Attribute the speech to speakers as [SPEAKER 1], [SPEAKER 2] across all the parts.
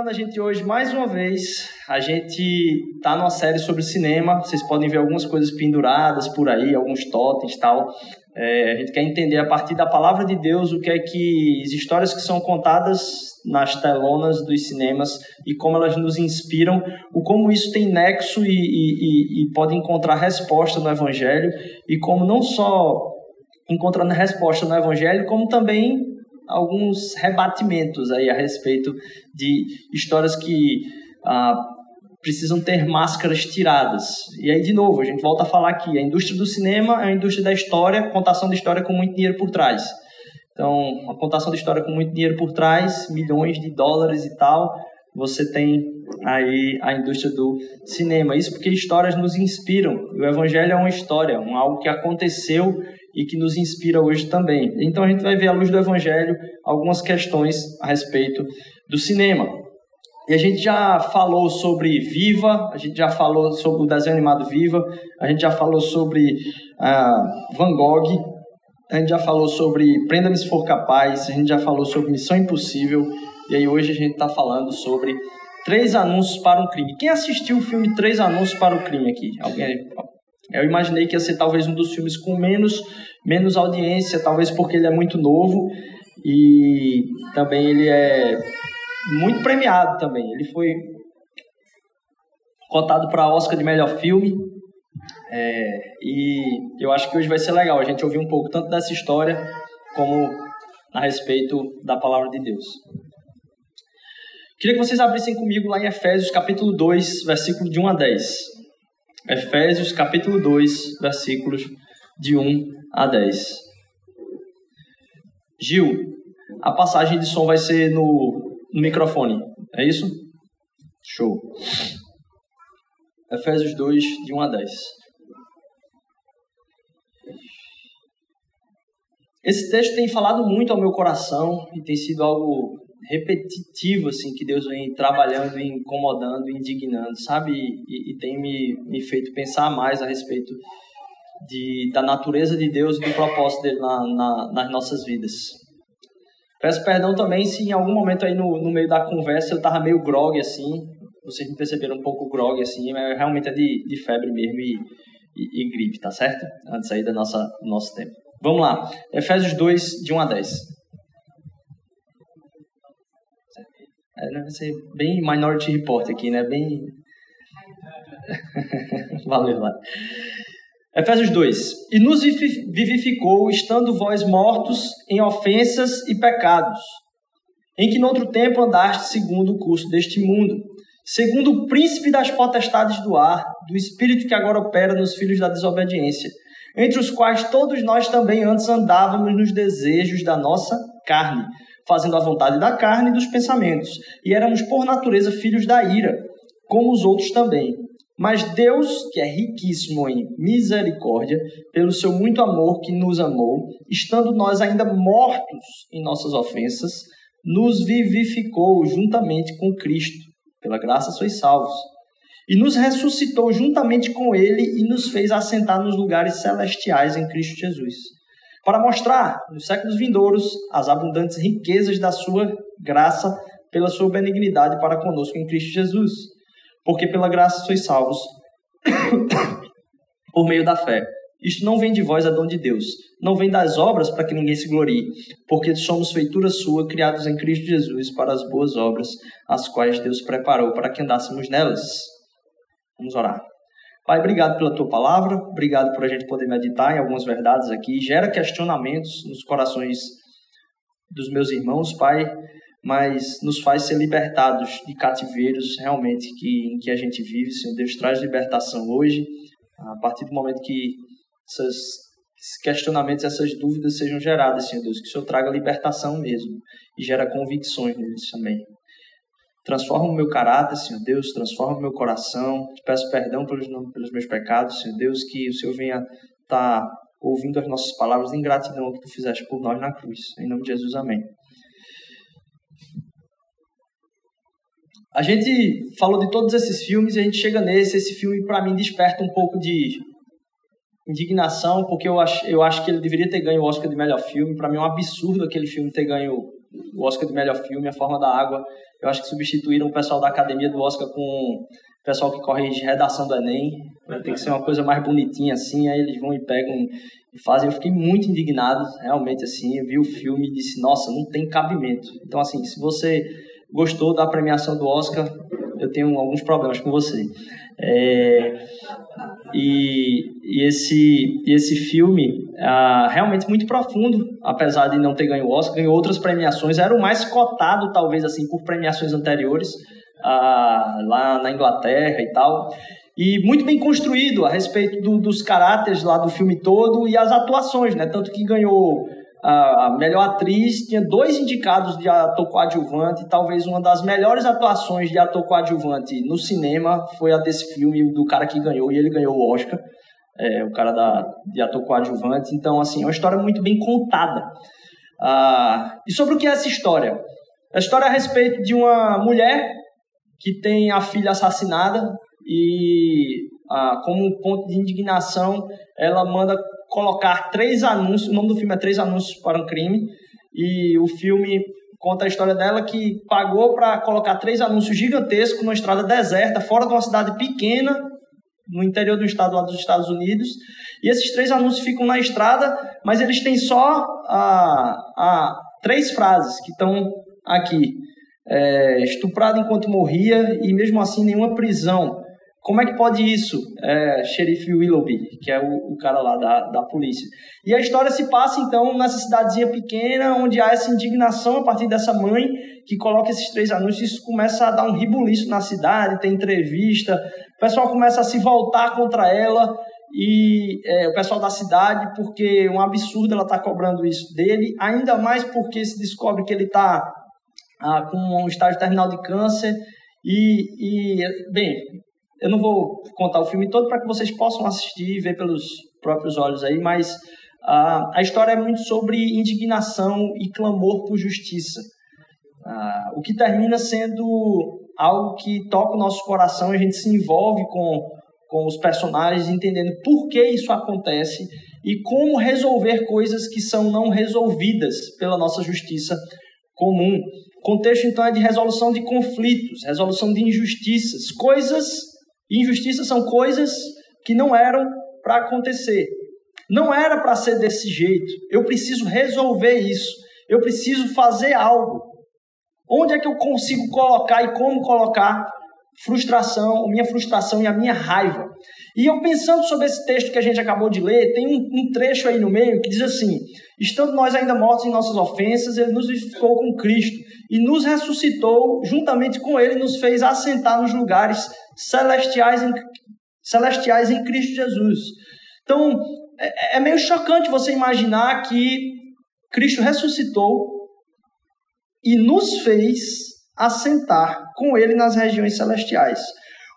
[SPEAKER 1] visitando a gente hoje mais uma vez, a gente tá numa série sobre cinema. Vocês podem ver algumas coisas penduradas por aí, alguns totens e tal. É, a gente quer entender a partir da palavra de Deus o que é que as histórias que são contadas nas telonas dos cinemas e como elas nos inspiram, o como isso tem nexo e, e, e pode encontrar resposta no Evangelho e como não só encontrando resposta no Evangelho, como também alguns rebatimentos aí a respeito de histórias que ah, precisam ter máscaras tiradas. E aí, de novo, a gente volta a falar aqui, a indústria do cinema é a indústria da história, contação de história com muito dinheiro por trás. Então, uma contação de história com muito dinheiro por trás, milhões de dólares e tal, você tem aí a indústria do cinema. Isso porque histórias nos inspiram. O evangelho é uma história, um algo que aconteceu e que nos inspira hoje também. Então a gente vai ver à luz do Evangelho algumas questões a respeito do cinema. E a gente já falou sobre Viva, a gente já falou sobre o desenho animado Viva, a gente já falou sobre uh, Van Gogh, a gente já falou sobre Prenda-me se for capaz, a gente já falou sobre Missão Impossível, e aí hoje a gente está falando sobre Três Anúncios para um Crime. Quem assistiu o filme Três Anúncios para o Crime aqui? Alguém? Eu imaginei que ia ser talvez um dos filmes com menos, menos audiência, talvez porque ele é muito novo e também ele é muito premiado também. Ele foi cotado para Oscar de melhor filme. É, e eu acho que hoje vai ser legal a gente ouvir um pouco tanto dessa história como a respeito da palavra de Deus. Queria que vocês abrissem comigo lá em Efésios capítulo 2, versículo de 1 a 10. Efésios capítulo 2, versículos de 1 a 10. Gil, a passagem de som vai ser no, no microfone, é isso? Show. Efésios 2, de 1 a 10. Esse texto tem falado muito ao meu coração e tem sido algo repetitivo assim que Deus vem trabalhando, incomodando, indignando, sabe? E, e, tem me, me feito pensar mais a respeito de, da natureza de Deus e do propósito dele na, na, nas nossas vidas. Peço perdão também se em algum momento aí no, no meio da conversa eu tava meio grog assim, vocês me perceberam um pouco grog assim, mas realmente é de, de febre mesmo e, e, e gripe, tá certo? Antes aí da nossa, do nosso tempo. Vamos lá, Efésios 2, de 1 a 10. É, né, vai ser bem Minority Report aqui, né? Bem. Valeu, lá. Efésios 2: E nos vivificou, estando vós mortos em ofensas e pecados, em que no outro tempo andaste segundo o curso deste mundo, segundo o príncipe das potestades do ar, do espírito que agora opera nos filhos da desobediência, entre os quais todos nós também antes andávamos nos desejos da nossa carne fazendo a vontade da carne e dos pensamentos, e éramos por natureza filhos da ira, como os outros também. Mas Deus, que é riquíssimo em misericórdia, pelo seu muito amor que nos amou, estando nós ainda mortos em nossas ofensas, nos vivificou juntamente com Cristo. Pela graça sois salvos. E nos ressuscitou juntamente com Ele e nos fez assentar nos lugares celestiais em Cristo Jesus para mostrar nos séculos vindouros as abundantes riquezas da sua graça pela sua benignidade para conosco em Cristo Jesus. Porque pela graça sois salvos por meio da fé. Isto não vem de vós, é dom de Deus. Não vem das obras para que ninguém se glorie, porque somos feitura sua, criados em Cristo Jesus para as boas obras, as quais Deus preparou para que andássemos nelas. Vamos orar. Pai, obrigado pela tua palavra, obrigado por a gente poder meditar em algumas verdades aqui. Gera questionamentos nos corações dos meus irmãos, Pai, mas nos faz ser libertados de cativeiros realmente que, em que a gente vive. Senhor Deus, traz libertação hoje, a partir do momento que essas, esses questionamentos, essas dúvidas sejam geradas, Senhor Deus, que o Senhor traga libertação mesmo e gera convicções neles também. Transforma o meu caráter, Senhor Deus, transforma o meu coração. Te peço perdão pelos, pelos meus pecados, Senhor Deus, que o Senhor venha estar tá ouvindo as nossas palavras em gratidão que tu fizeste por nós na cruz. Em nome de Jesus, amém. A gente falou de todos esses filmes e a gente chega nesse. Esse filme, para mim, desperta um pouco de indignação, porque eu acho, eu acho que ele deveria ter ganho o Oscar de melhor filme. Para mim é um absurdo aquele filme ter ganho o Oscar de melhor filme, A Forma da Água. Eu acho que substituíram o pessoal da academia do Oscar com o pessoal que corrige redação do Enem. Tem que ser uma coisa mais bonitinha assim, aí eles vão e pegam e fazem. Eu fiquei muito indignado, realmente assim. Eu vi o filme e disse: Nossa, não tem cabimento. Então, assim, se você gostou da premiação do Oscar, eu tenho alguns problemas com você. É, e, e, esse, e esse filme, ah, realmente muito profundo, apesar de não ter ganho o Oscar, ganhou outras premiações, era o mais cotado, talvez, assim, por premiações anteriores, ah, lá na Inglaterra e tal. E muito bem construído a respeito do, dos caráteres lá do filme todo e as atuações, né? Tanto que ganhou a melhor atriz, tinha dois indicados de ator coadjuvante, talvez uma das melhores atuações de ator coadjuvante no cinema foi a desse filme, do cara que ganhou, e ele ganhou o Oscar, é, o cara da, de ator coadjuvante. Então, assim, é uma história muito bem contada. Ah, e sobre o que é essa história? A história é a respeito de uma mulher que tem a filha assassinada e, ah, como ponto de indignação, ela manda colocar três anúncios. O nome do filme é Três Anúncios para um Crime. E o filme conta a história dela que pagou para colocar três anúncios gigantescos numa estrada deserta, fora de uma cidade pequena, no interior do estado lá dos Estados Unidos. E esses três anúncios ficam na estrada, mas eles têm só a, a três frases que estão aqui. É, estuprado enquanto morria e mesmo assim nenhuma prisão. Como é que pode isso, é, xerife Willoughby, que é o, o, cara lá da, da polícia? E a história se passa, então, nessa cidadezinha pequena, onde há essa indignação a partir dessa mãe que coloca esses três anúncios. Isso começa a dar um ribuliço na cidade, tem entrevista, o pessoal começa a se voltar contra ela, e é, o pessoal da cidade, porque é um absurdo ela estar tá cobrando isso dele, ainda mais porque se descobre que ele está ah, com um estágio terminal de câncer. E, e, bem, eu não vou contar o filme todo para que vocês possam assistir e ver pelos próprios olhos aí, mas a história é muito sobre indignação e clamor por justiça. O que termina sendo algo que toca o nosso coração, a gente se envolve com, com os personagens, entendendo por que isso acontece e como resolver coisas que são não resolvidas pela nossa justiça comum. O contexto, então, é de resolução de conflitos, resolução de injustiças, coisas Injustiças são coisas que não eram para acontecer. Não era para ser desse jeito. Eu preciso resolver isso. Eu preciso fazer algo. Onde é que eu consigo colocar e como colocar frustração, minha frustração e a minha raiva? E eu pensando sobre esse texto que a gente acabou de ler, tem um, trecho aí no meio que diz assim: Estando nós ainda mortos em nossas ofensas, ele nos vivificou com Cristo e nos ressuscitou, juntamente com ele, nos fez assentar nos lugares celestiais em, celestiais em Cristo Jesus. Então, é, é meio chocante você imaginar que Cristo ressuscitou e nos fez assentar com Ele nas regiões celestiais.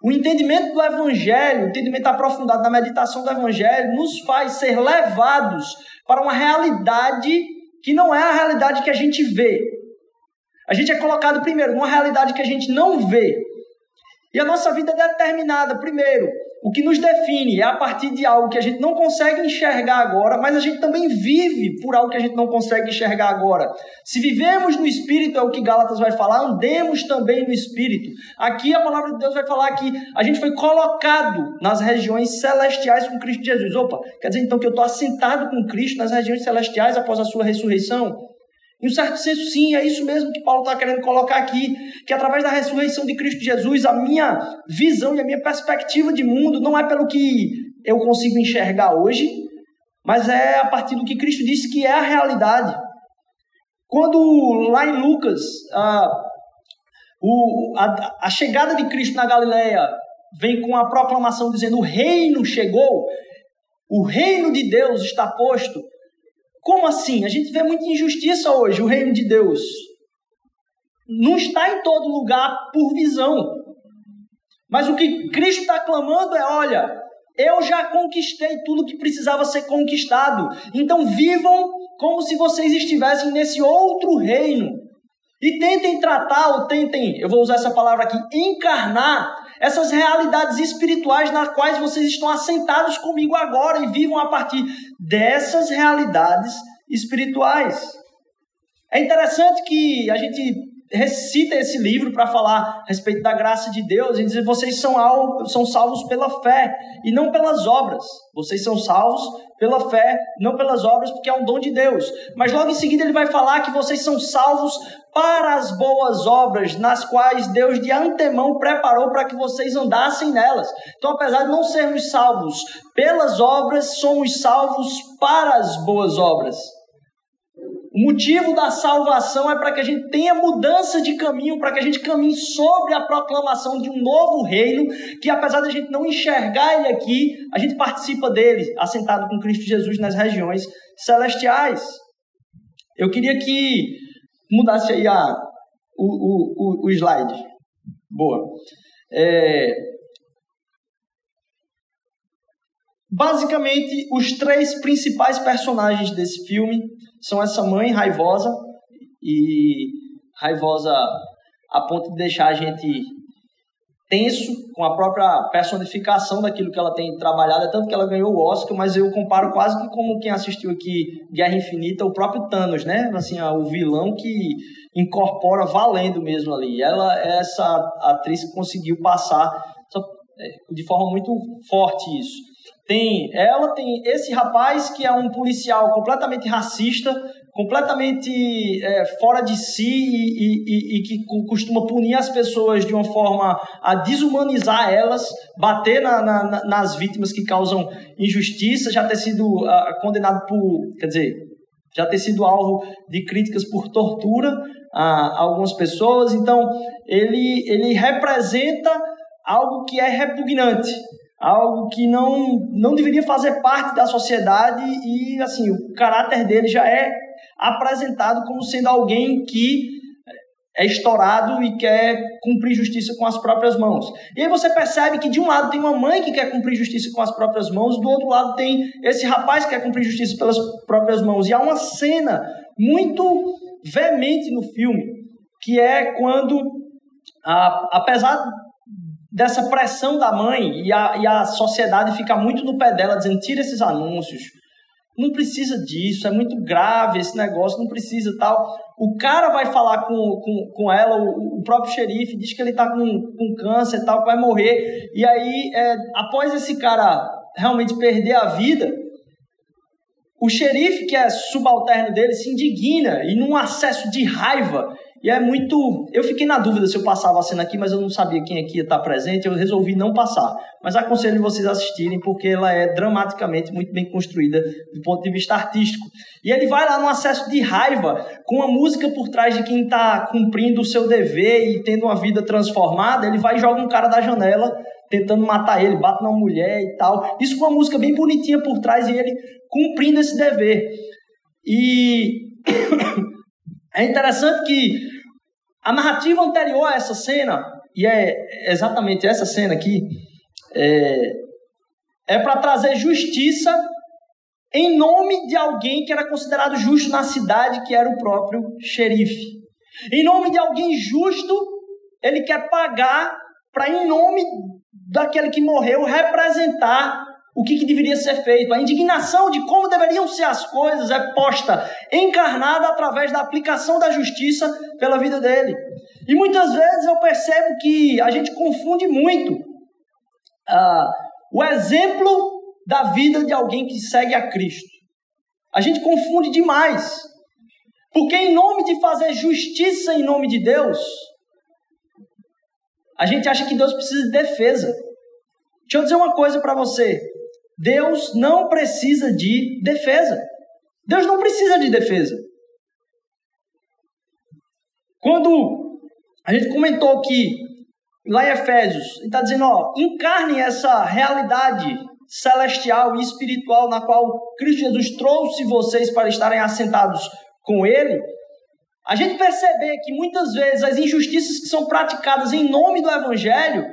[SPEAKER 1] O entendimento do Evangelho, o entendimento aprofundado da meditação do Evangelho, nos faz ser levados para uma realidade que não é a realidade que a gente vê. A gente é colocado primeiro numa realidade que a gente não vê. E a nossa vida é determinada, primeiro, o que nos define é a partir de algo que a gente não consegue enxergar agora, mas a gente também vive por algo que a gente não consegue enxergar agora. Se vivemos no Espírito, é o que Gálatas vai falar, andemos também no Espírito. Aqui a palavra de Deus vai falar que a gente foi colocado nas regiões celestiais com Cristo Jesus. Opa, quer dizer então que eu estou assentado com Cristo nas regiões celestiais após a sua ressurreição? Em um certo senso, sim, é isso mesmo que Paulo está querendo colocar aqui, que através da ressurreição de Cristo Jesus, a minha visão e a minha perspectiva de mundo não é pelo que eu consigo enxergar hoje, mas é a partir do que Cristo disse que é a realidade. Quando lá em Lucas, a, a, a chegada de Cristo na Galileia vem com a proclamação dizendo: o reino chegou, o reino de Deus está posto. Como assim? A gente vê muita injustiça hoje, o reino de Deus. Não está em todo lugar por visão. Mas o que Cristo está clamando é: olha, eu já conquistei tudo que precisava ser conquistado. Então vivam como se vocês estivessem nesse outro reino. E tentem tratar, ou tentem, eu vou usar essa palavra aqui, encarnar essas realidades espirituais nas quais vocês estão assentados comigo agora e vivam a partir dessas realidades espirituais. É interessante que a gente recita esse livro para falar a respeito da graça de Deus e dizer vocês são, são salvos pela fé e não pelas obras. Vocês são salvos pela fé, não pelas obras, porque é um dom de Deus. Mas logo em seguida ele vai falar que vocês são salvos para as boas obras, nas quais Deus de antemão preparou para que vocês andassem nelas. Então, apesar de não sermos salvos pelas obras, somos salvos para as boas obras. O motivo da salvação é para que a gente tenha mudança de caminho, para que a gente caminhe sobre a proclamação de um novo reino, que apesar de a gente não enxergar ele aqui, a gente participa dele, assentado com Cristo Jesus nas regiões celestiais. Eu queria que mudasse aí a, o, o, o, o slide. Boa. É, Basicamente, os três principais personagens desse filme são essa mãe raivosa e raivosa a ponto de deixar a gente tenso com a própria personificação daquilo que ela tem trabalhado, é tanto que ela ganhou o Oscar, mas eu comparo quase que como quem assistiu aqui Guerra Infinita, o próprio Thanos, né? Assim, o vilão que incorpora valendo mesmo ali. Ela é essa atriz que conseguiu passar é, de forma muito forte isso. Tem ela, tem esse rapaz que é um policial completamente racista, completamente é, fora de si e, e, e, que costuma punir as pessoas de uma forma a desumanizar elas, bater na, na, nas vítimas que causam injustiça, já ter sido uh, condenado por, quer dizer, já ter sido alvo de críticas por tortura a algumas pessoas. Então, ele, ele representa algo que é repugnante algo que não, não deveria fazer parte da sociedade e, assim, o caráter dele já é apresentado como sendo alguém que é estourado e quer cumprir justiça com as próprias mãos. E aí você percebe que de um lado tem uma mãe que quer cumprir justiça com as próprias mãos, do outro lado tem esse rapaz que quer cumprir justiça pelas próprias mãos. E há uma cena muito veemente no filme, que é quando, a, apesar dessa pressão da mãe e a, e a sociedade fica muito no pé dela, dizendo: tira esses anúncios. Não precisa disso, é muito grave esse negócio, não precisa tal. O cara vai falar com, com, com ela, o, o próprio xerife, diz que ele está com, com câncer e tal, que vai morrer. E aí, é, após esse cara realmente perder a vida, o xerife, que é subalterno dele, se indigna e, num acesso de raiva, e é muito. Eu fiquei na dúvida se eu passava a cena aqui, mas eu não sabia quem aqui ia estar presente, eu resolvi não passar. Mas aconselho vocês a assistirem, porque ela é dramaticamente muito bem construída do ponto de vista artístico. E ele vai lá num acesso de raiva, com a música por trás de quem está cumprindo o seu dever e tendo uma vida transformada, ele vai e joga um cara da janela tentando matar ele, bate na mulher e tal. Isso com uma música bem bonitinha por trás e ele cumprindo esse dever. E é interessante que a narrativa anterior a essa cena, e é exatamente essa cena aqui, é, é para trazer justiça em nome de alguém que era considerado justo na cidade, que era o próprio xerife. Em nome de alguém justo, ele quer pagar para, em nome daquele que morreu, representar o que, que, deveria ser feito. A indignação de como deveriam ser as coisas é posta, encarnada através da aplicação da justiça pela vida dele. E muitas vezes eu percebo que a gente confunde muito uh, o exemplo da vida de alguém que segue a Cristo. A gente confunde demais. Porque, em nome de fazer justiça em nome de Deus, a gente acha que Deus precisa de defesa. Deixa eu dizer uma coisa para você. Deus não precisa de defesa. Deus não precisa de defesa. Quando a gente comentou que lá em Efésios, ele está dizendo, ó, encarne essa realidade celestial e espiritual na qual Cristo Jesus trouxe vocês para estarem assentados com Ele, a gente perceber que muitas vezes as injustiças que são praticadas em nome do Evangelho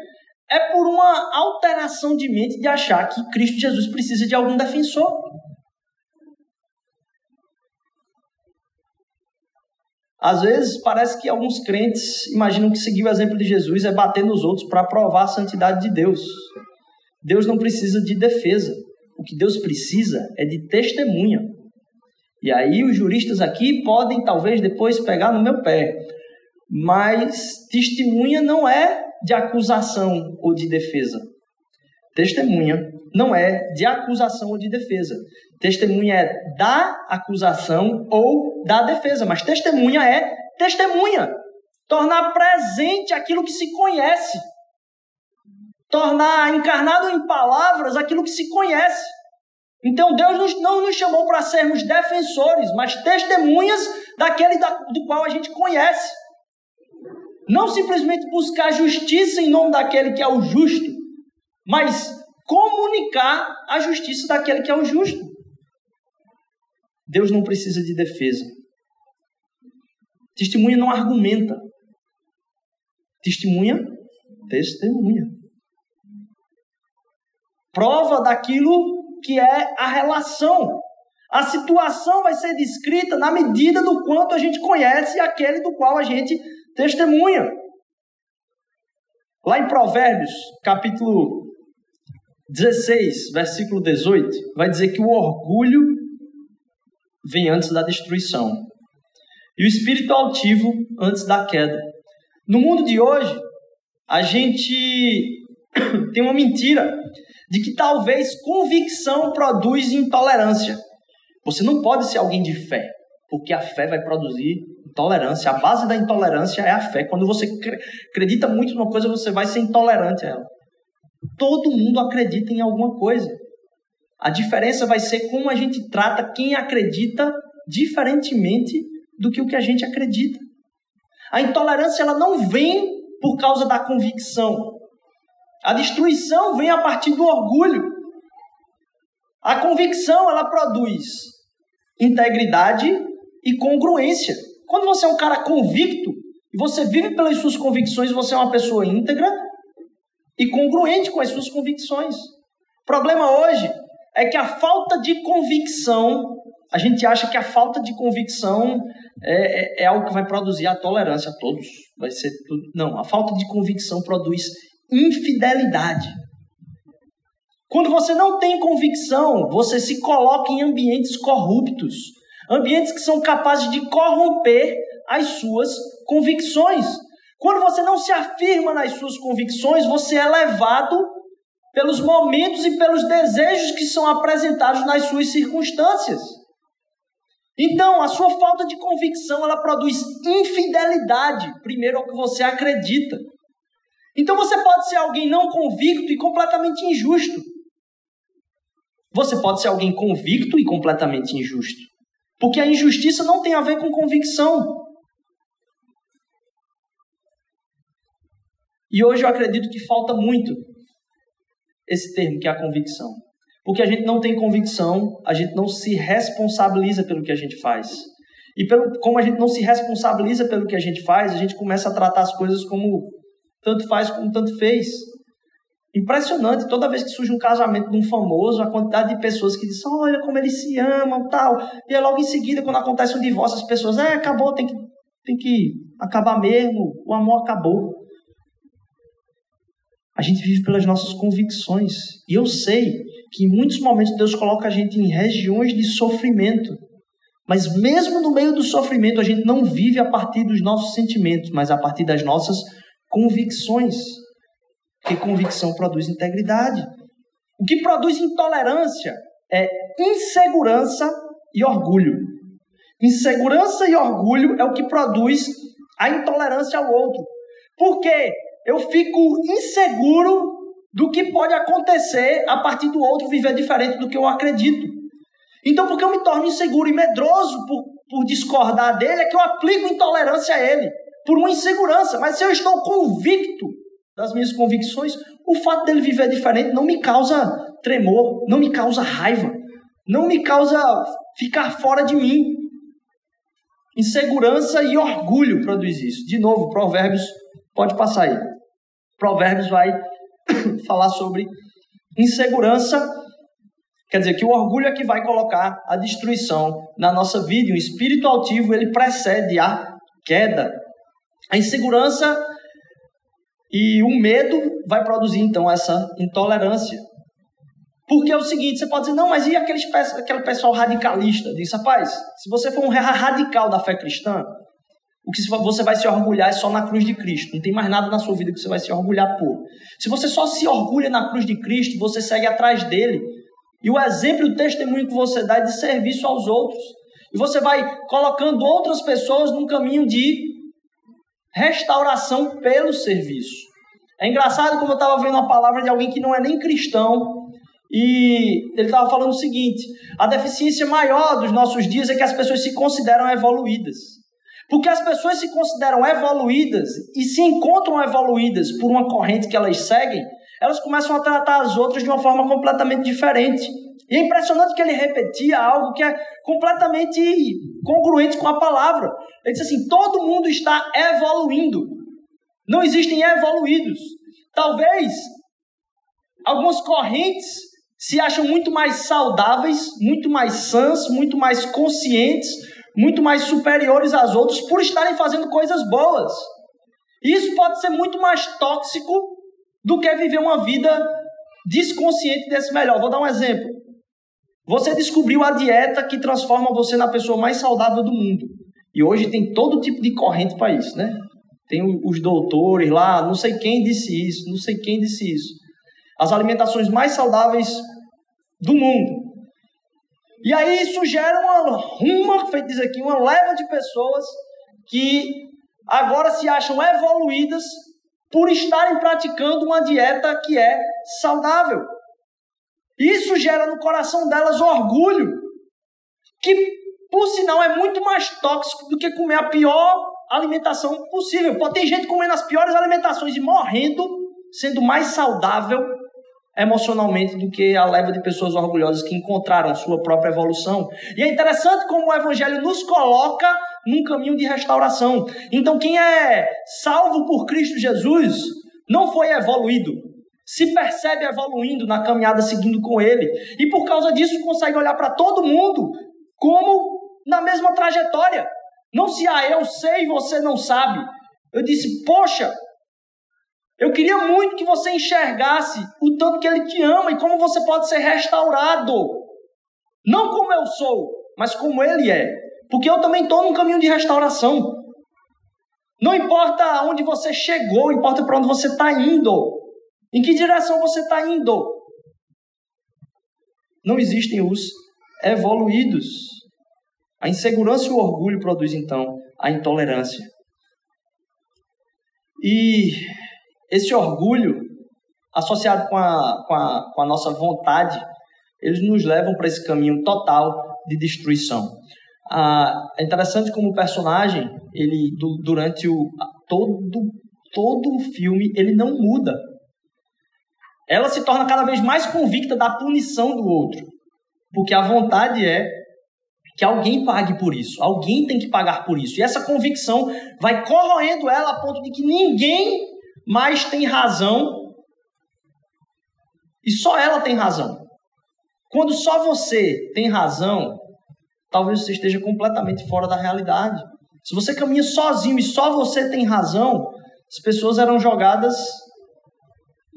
[SPEAKER 1] é por uma alteração de mente de achar que Cristo Jesus precisa de algum defensor. Às vezes parece que alguns crentes imaginam que seguir o exemplo de Jesus é bater nos outros para provar a santidade de Deus. Deus não precisa de defesa. O que Deus precisa é de testemunha. E aí os juristas aqui podem talvez depois pegar no meu pé. Mas testemunha não é de acusação ou de defesa. Testemunha não é de acusação ou de defesa. Testemunha é da acusação ou da defesa, mas testemunha é testemunha. Tornar presente aquilo que se conhece. Tornar encarnado em palavras aquilo que se conhece. Então Deus não nos chamou para sermos defensores, mas testemunhas daquele do qual a gente conhece. Não simplesmente buscar justiça em nome daquele que é o justo, mas comunicar a justiça daquele que é o justo. Deus não precisa de defesa. Testemunha não argumenta. Testemunha, testemunha. Prova daquilo que é a relação. A situação vai ser descrita na medida do quanto a gente conhece aquele do qual a gente testemunha. Lá em Provérbios, capítulo 16, versículo 18, vai dizer que o orgulho vem antes da destruição e o espírito altivo antes da queda. No mundo de hoje, a gente tem uma mentira de que talvez convicção produz intolerância. Você não pode ser alguém de fé, porque a fé vai produzir Intolerância. A base da intolerância é a fé. Quando você acredita muito numa coisa, você vai ser intolerante a ela. Todo mundo acredita em alguma coisa. A diferença vai ser como a gente trata quem acredita diferentemente do que o que a gente acredita. A intolerância ela não vem por causa da convicção. A destruição vem a partir do orgulho. A convicção ela produz integridade e congruência. Quando você é um cara convicto e você vive pelas suas convicções, você é uma pessoa íntegra e congruente com as suas convicções. O problema hoje é que a falta de convicção, a gente acha que a falta de convicção é, é, é algo que vai produzir a tolerância a todos. Vai ser tudo. Não, a falta de convicção produz infidelidade. Quando você não tem convicção, você se coloca em ambientes corruptos ambientes que são capazes de corromper as suas convicções. Quando você não se afirma nas suas convicções, você é levado pelos momentos e pelos desejos que são apresentados nas suas circunstâncias. Então, a sua falta de convicção, ela produz infidelidade, primeiro ao que você acredita. Então, você pode ser alguém não convicto e completamente injusto. Você pode ser alguém convicto e completamente injusto. Porque a injustiça não tem a ver com convicção. E hoje eu acredito que falta muito esse termo, que é a convicção. Porque a gente não tem convicção, a gente não se responsabiliza pelo que a gente faz. E pelo, como a gente não se responsabiliza pelo que a gente faz, a gente começa a tratar as coisas como tanto faz como tanto fez. Impressionante, toda vez que surge um casamento de um famoso, a quantidade de pessoas que dizem, olha como eles se amam, tal. E é logo em seguida, quando acontece um divórcio, as pessoas, é, acabou, tem que, tem que acabar mesmo, o amor acabou. A gente vive pelas nossas convicções. E eu sei que em muitos momentos Deus coloca a gente em regiões de sofrimento. Mas mesmo no meio do sofrimento, a gente não vive a partir dos nossos sentimentos, mas a partir das nossas convicções. Porque convicção produz integridade. O que produz intolerância é insegurança e orgulho. Insegurança e orgulho é o que produz a intolerância ao outro. Porque eu fico inseguro do que pode acontecer a partir do outro viver diferente do que eu acredito. Então, porque eu me torno inseguro e medroso por, por discordar dele, é que eu aplico intolerância a ele, por uma insegurança. Mas se eu estou convicto das minhas convicções, o fato dele viver diferente não me causa tremor, não me causa raiva, não me causa ficar fora de mim. Insegurança e orgulho produz isso. De novo, Provérbios, pode passar aí. Provérbios vai falar sobre insegurança, quer dizer que o orgulho é que vai colocar a destruição na nossa vida. E o espírito altivo ele precede a queda. A insegurança e o medo vai produzir então essa intolerância. Porque é o seguinte, você pode dizer, não, mas e aquele pessoal radicalista? Diz, rapaz, se você for um radical da fé cristã, o que você vai se orgulhar é só na cruz de Cristo. Não tem mais nada na sua vida que você vai se orgulhar por. Se você só se orgulha na cruz de Cristo, você segue atrás dele. E o exemplo e o testemunho que você dá é de serviço aos outros. E você vai colocando outras pessoas num caminho de restauração pelo serviço. É engraçado como eu estava vendo a palavra de alguém que não é nem cristão, e ele estava falando o seguinte: a deficiência maior dos nossos dias é que as pessoas se consideram evoluídas. Porque as pessoas se consideram evoluídas e se encontram evoluídas por uma corrente que elas seguem, elas começam a tratar as outras de uma forma completamente diferente. E é impressionante que ele repetia algo que é completamente congruente com a palavra. Ele disse assim: todo mundo está evoluindo. Não existem evoluídos. Talvez algumas correntes se acham muito mais saudáveis, muito mais sãs, muito mais conscientes, muito mais superiores às outras por estarem fazendo coisas boas. Isso pode ser muito mais tóxico do que viver uma vida desconsciente desse melhor. Vou dar um exemplo. Você descobriu a dieta que transforma você na pessoa mais saudável do mundo. E hoje tem todo tipo de corrente para isso, né? Tem os doutores lá, não sei quem disse isso, não sei quem disse isso as alimentações mais saudáveis do mundo. E aí isso gera uma ruma, feito diz aqui, uma leva de pessoas que agora se acham evoluídas por estarem praticando uma dieta que é saudável. Isso gera no coração delas orgulho, que por sinal é muito mais tóxico do que comer a pior alimentação possível. Pode ter gente comendo as piores alimentações e morrendo, sendo mais saudável emocionalmente do que a leva de pessoas orgulhosas que encontraram sua própria evolução. E é interessante como o Evangelho nos coloca num caminho de restauração. Então, quem é salvo por Cristo Jesus não foi evoluído, se percebe evoluindo na caminhada seguindo com Ele. E por causa disso consegue olhar para todo mundo como na mesma trajetória. Não se, ah, eu sei você não sabe. Eu disse, poxa, eu queria muito que você enxergasse o tanto que Ele te ama e como você pode ser restaurado. Não como eu sou, mas como Ele é. Porque eu também estou num caminho de restauração. Não importa onde você chegou, importa para onde você está indo. Em que direção você está indo. Não existem os evoluídos. A insegurança e o orgulho produzem, então, a intolerância. E esse orgulho, associado com a, com a, com a nossa vontade, eles nos levam para esse caminho total de destruição. Ah, é interessante como o personagem, ele durante o todo todo o filme, ele não muda. Ela se torna cada vez mais convicta da punição do outro, porque a vontade é que alguém pague por isso, alguém tem que pagar por isso. E essa convicção vai corroendo ela a ponto de que ninguém mais tem razão e só ela tem razão. Quando só você tem razão, talvez você esteja completamente fora da realidade. Se você caminha sozinho e só você tem razão, as pessoas eram jogadas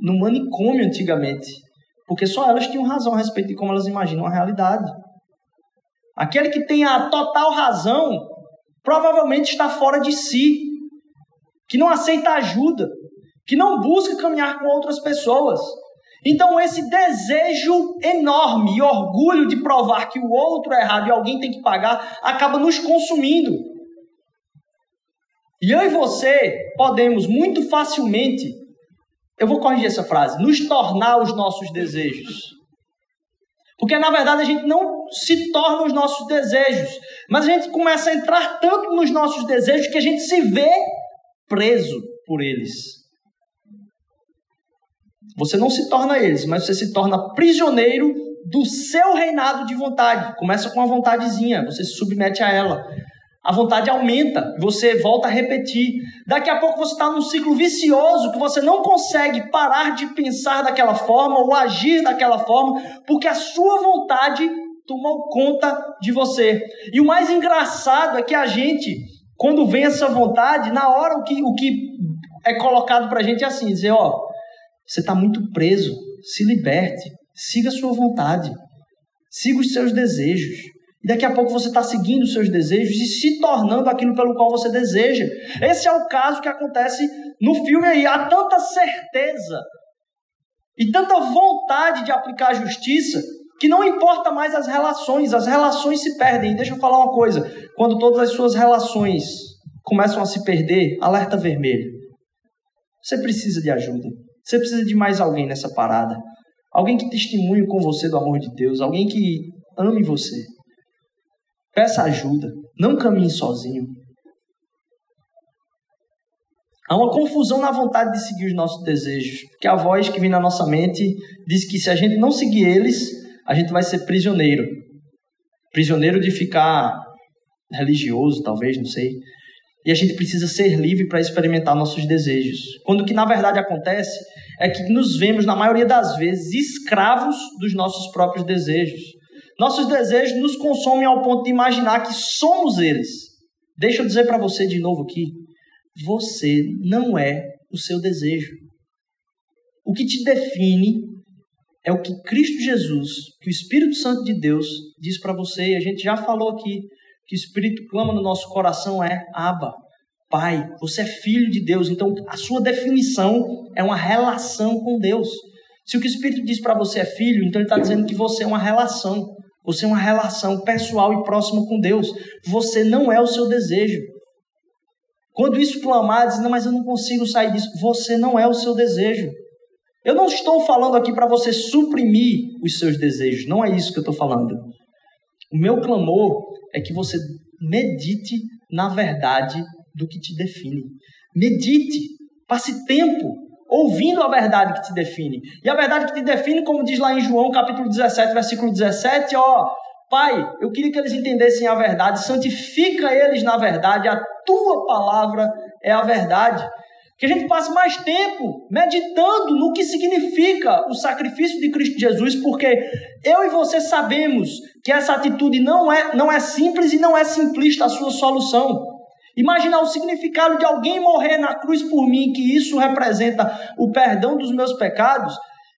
[SPEAKER 1] no manicômio antigamente, porque só elas tinham razão a respeito de como elas imaginam a realidade. Aquele que tem a total razão provavelmente está fora de si, que não aceita ajuda, que não busca caminhar com outras pessoas. Então, esse desejo enorme e orgulho de provar que o outro é errado e alguém tem que pagar acaba nos consumindo. E eu e você podemos muito facilmente, eu vou corrigir essa frase, nos tornar os nossos desejos. Porque na verdade a gente não se torna os nossos desejos, mas a gente começa a entrar tanto nos nossos desejos que a gente se vê preso por eles. Você não se torna eles, mas você se torna prisioneiro do seu reinado de vontade. Começa com uma vontadezinha, você se submete a ela. A vontade aumenta, você volta a repetir. Daqui a pouco você está num ciclo vicioso que você não consegue parar de pensar daquela forma ou agir daquela forma, porque a sua vontade tomou conta de você. E o mais engraçado é que a gente, quando vem essa vontade, na hora o que, o que é colocado para a gente é assim: dizer, ó, você está muito preso. Se liberte. Siga a sua vontade. Siga os seus desejos. E daqui a pouco você está seguindo os seus desejos e se tornando aquilo pelo qual você deseja. Esse é o caso que acontece no filme aí. Há tanta certeza e tanta vontade de aplicar a justiça que não importa mais as relações, as relações se perdem. Deixa eu falar uma coisa: quando todas as suas relações começam a se perder, alerta vermelho. Você precisa de ajuda. Você precisa de mais alguém nessa parada. Alguém que testemunhe com você do amor de Deus, alguém que ame você. Peça ajuda, não caminhe sozinho. Há uma confusão na vontade de seguir os nossos desejos, porque a voz que vem na nossa mente diz que se a gente não seguir eles, a gente vai ser prisioneiro. Prisioneiro de ficar religioso, talvez, não sei. E a gente precisa ser livre para experimentar nossos desejos. Quando o que na verdade acontece é que nos vemos, na maioria das vezes, escravos dos nossos próprios desejos. Nossos desejos nos consomem ao ponto de imaginar que somos eles. Deixa eu dizer para você de novo aqui: você não é o seu desejo. O que te define é o que Cristo Jesus, que o Espírito Santo de Deus diz para você, e a gente já falou aqui, que o Espírito clama no nosso coração é Abba, Pai, você é filho de Deus, então a sua definição é uma relação com Deus. Se o que o Espírito diz para você é filho, então ele está dizendo que você é uma relação, você é uma relação pessoal e próxima com Deus. Você não é o seu desejo. Quando isso clamar, diz, não, mas eu não consigo sair disso. Você não é o seu desejo. Eu não estou falando aqui para você suprimir os seus desejos, não é isso que eu estou falando. O meu clamor é que você medite na verdade do que te define. Medite, passe tempo ouvindo a verdade que te define. E a verdade que te define, como diz lá em João capítulo 17, versículo 17, ó, Pai, eu queria que eles entendessem a verdade, santifica eles na verdade, a tua palavra é a verdade. Que a gente passe mais tempo meditando no que significa o sacrifício de Cristo Jesus, porque eu e você sabemos que essa atitude não é, não é simples e não é simplista a sua solução. Imaginar o significado de alguém morrer na cruz por mim, que isso representa o perdão dos meus pecados,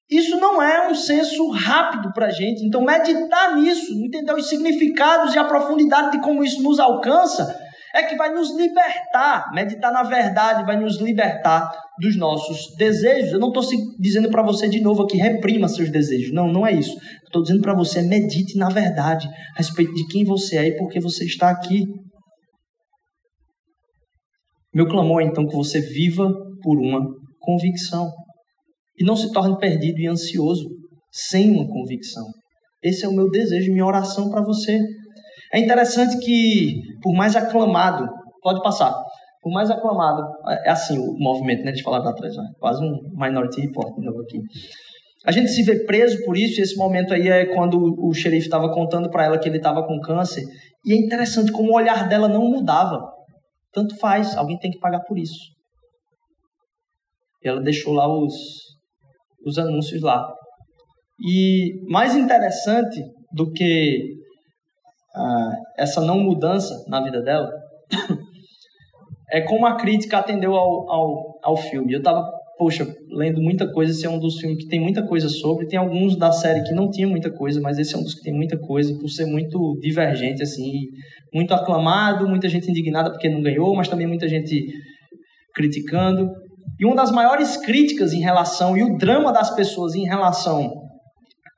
[SPEAKER 1] isso não é um senso rápido para a gente. Então, meditar nisso, entender os significados e a profundidade de como isso nos alcança, é que vai nos libertar. Meditar na verdade vai nos libertar dos nossos desejos. Eu não estou dizendo para você de novo aqui, reprima seus desejos. Não, não é isso. Estou dizendo para você, medite na verdade a respeito de quem você é e por que você está aqui. Meu clamor é então que você viva por uma convicção e não se torne perdido e ansioso sem uma convicção. Esse é o meu desejo, minha oração para você. É interessante que, por mais aclamado, pode passar, por mais aclamado, é assim o movimento né, de falar para trás, né? quase um Minority Report de novo aqui. A gente se vê preso por isso, e esse momento aí é quando o xerife estava contando para ela que ele estava com câncer, e é interessante como o olhar dela não mudava. Tanto faz, alguém tem que pagar por isso. E ela deixou lá os, os anúncios lá. E mais interessante do que essa não mudança na vida dela é como a crítica atendeu ao, ao, ao filme. Eu estava, poxa, lendo muita coisa. Esse é um dos filmes que tem muita coisa sobre. Tem alguns da série que não tinha muita coisa, mas esse é um dos que tem muita coisa, por ser muito divergente, assim, muito aclamado, muita gente indignada porque não ganhou, mas também muita gente criticando. E uma das maiores críticas em relação, e o drama das pessoas em relação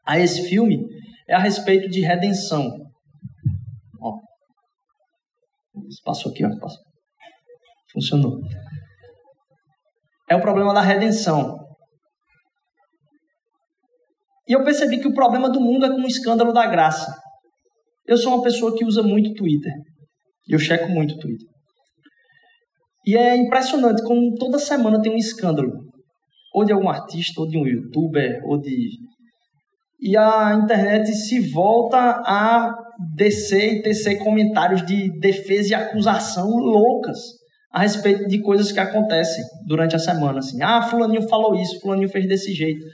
[SPEAKER 1] a esse filme, é a respeito de redenção. Passou aqui, ó. Funcionou. É o problema da redenção. E eu percebi que o problema do mundo é com o escândalo da graça. Eu sou uma pessoa que usa muito Twitter. Eu checo muito Twitter. E é impressionante como toda semana tem um escândalo. Ou de algum artista, ou de um youtuber, ou de. E a internet se volta a descer e tecer comentários de defesa e acusação loucas a respeito de coisas que acontecem durante a semana. Assim, ah, fulaninho falou isso, fulaninho fez desse jeito.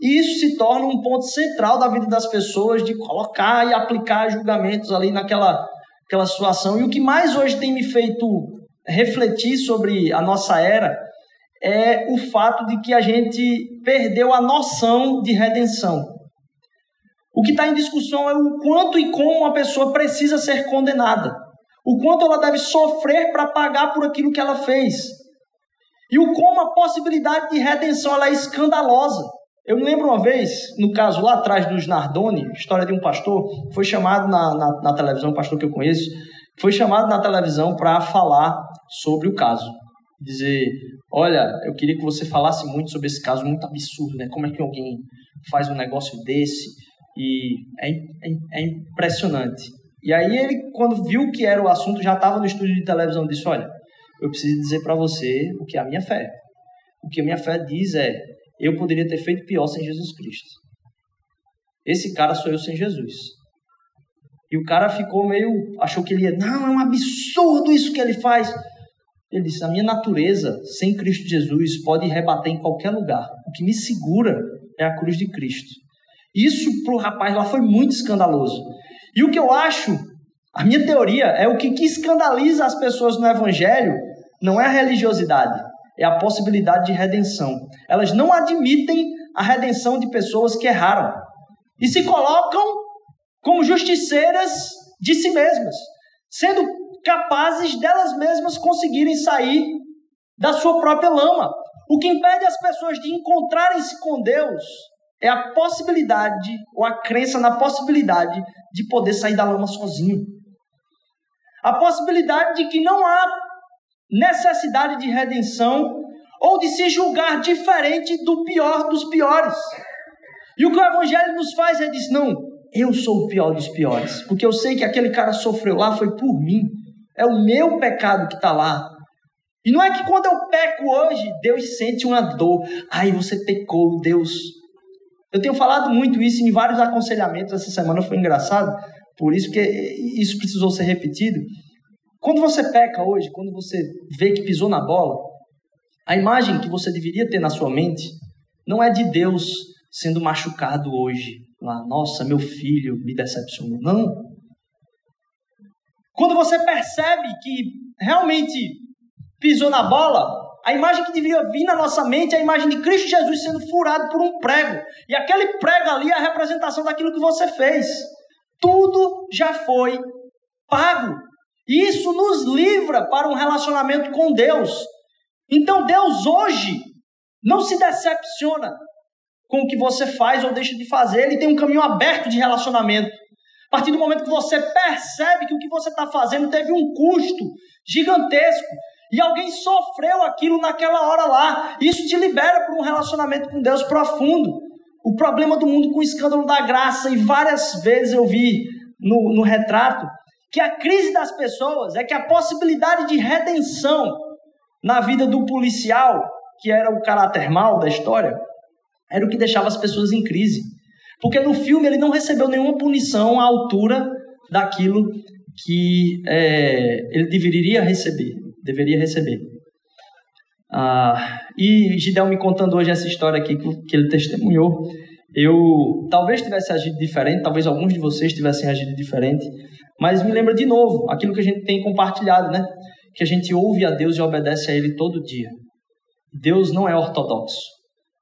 [SPEAKER 1] E isso se torna um ponto central da vida das pessoas de colocar e aplicar julgamentos ali naquela aquela situação. E o que mais hoje tem me feito refletir sobre a nossa era é o fato de que a gente perdeu a noção de redenção. O que está em discussão é o quanto e como uma pessoa precisa ser condenada. O quanto ela deve sofrer para pagar por aquilo que ela fez. E o como a possibilidade de redenção ela é escandalosa. Eu me lembro uma vez, no caso lá atrás dos Nardoni, história de um pastor, foi chamado na, na, na televisão, um pastor que eu conheço, foi chamado na televisão para falar sobre o caso. Dizer, olha, eu queria que você falasse muito sobre esse caso, muito absurdo, né? Como é que alguém faz um negócio desse? E é, é, é impressionante. E aí ele, quando viu que era o assunto, já estava no estúdio de televisão disse, olha, eu preciso dizer para você o que é a minha fé. O que a minha fé diz é: eu poderia ter feito pior sem Jesus Cristo. Esse cara sou eu sem Jesus. E o cara ficou meio. achou que ele ia. Não, é um absurdo isso que ele faz. Ele disse: a minha natureza sem Cristo Jesus pode rebater em qualquer lugar. O que me segura é a cruz de Cristo. Isso para o rapaz lá foi muito escandaloso. E o que eu acho, a minha teoria, é o que, que escandaliza as pessoas no Evangelho não é a religiosidade, é a possibilidade de redenção. Elas não admitem a redenção de pessoas que erraram e se colocam como justiceiras de si mesmas, sendo capazes delas mesmas conseguirem sair da sua própria lama. O que impede as pessoas de encontrarem-se com Deus é a possibilidade ou a crença na possibilidade de poder sair da lama sozinho. A possibilidade de que não há necessidade de redenção ou de se julgar diferente do pior dos piores. E o que o Evangelho nos faz é dizer: não, eu sou o pior dos piores, porque eu sei que aquele cara sofreu lá foi por mim, é o meu pecado que está lá. E não é que quando eu peco hoje, Deus sente uma dor. Ai, você pecou, Deus. Eu tenho falado muito isso em vários aconselhamentos essa semana, foi engraçado, por isso que isso precisou ser repetido. Quando você peca hoje, quando você vê que pisou na bola, a imagem que você deveria ter na sua mente não é de Deus sendo machucado hoje. Lá, nossa, meu filho me decepcionou. Não. Quando você percebe que realmente pisou na bola, a imagem que deveria vir na nossa mente é a imagem de Cristo Jesus sendo furado por um prego. E aquele prego ali é a representação daquilo que você fez. Tudo já foi pago. Isso nos livra para um relacionamento com Deus. Então Deus hoje não se decepciona com o que você faz ou deixa de fazer, ele tem um caminho aberto de relacionamento. A partir do momento que você percebe que o que você está fazendo teve um custo gigantesco e alguém sofreu aquilo naquela hora lá, isso te libera para um relacionamento com Deus profundo. O problema do mundo com o escândalo da graça, e várias vezes eu vi no, no retrato, que a crise das pessoas é que a possibilidade de redenção na vida do policial, que era o caráter mal da história, era o que deixava as pessoas em crise. Porque no filme ele não recebeu nenhuma punição à altura daquilo que é, ele deveria receber. Deveria receber. Ah, e Gideon me contando hoje essa história aqui que, que ele testemunhou, eu talvez tivesse agido diferente, talvez alguns de vocês tivessem agido diferente, mas me lembra de novo aquilo que a gente tem compartilhado, né? Que a gente ouve a Deus e obedece a Ele todo dia. Deus não é ortodoxo.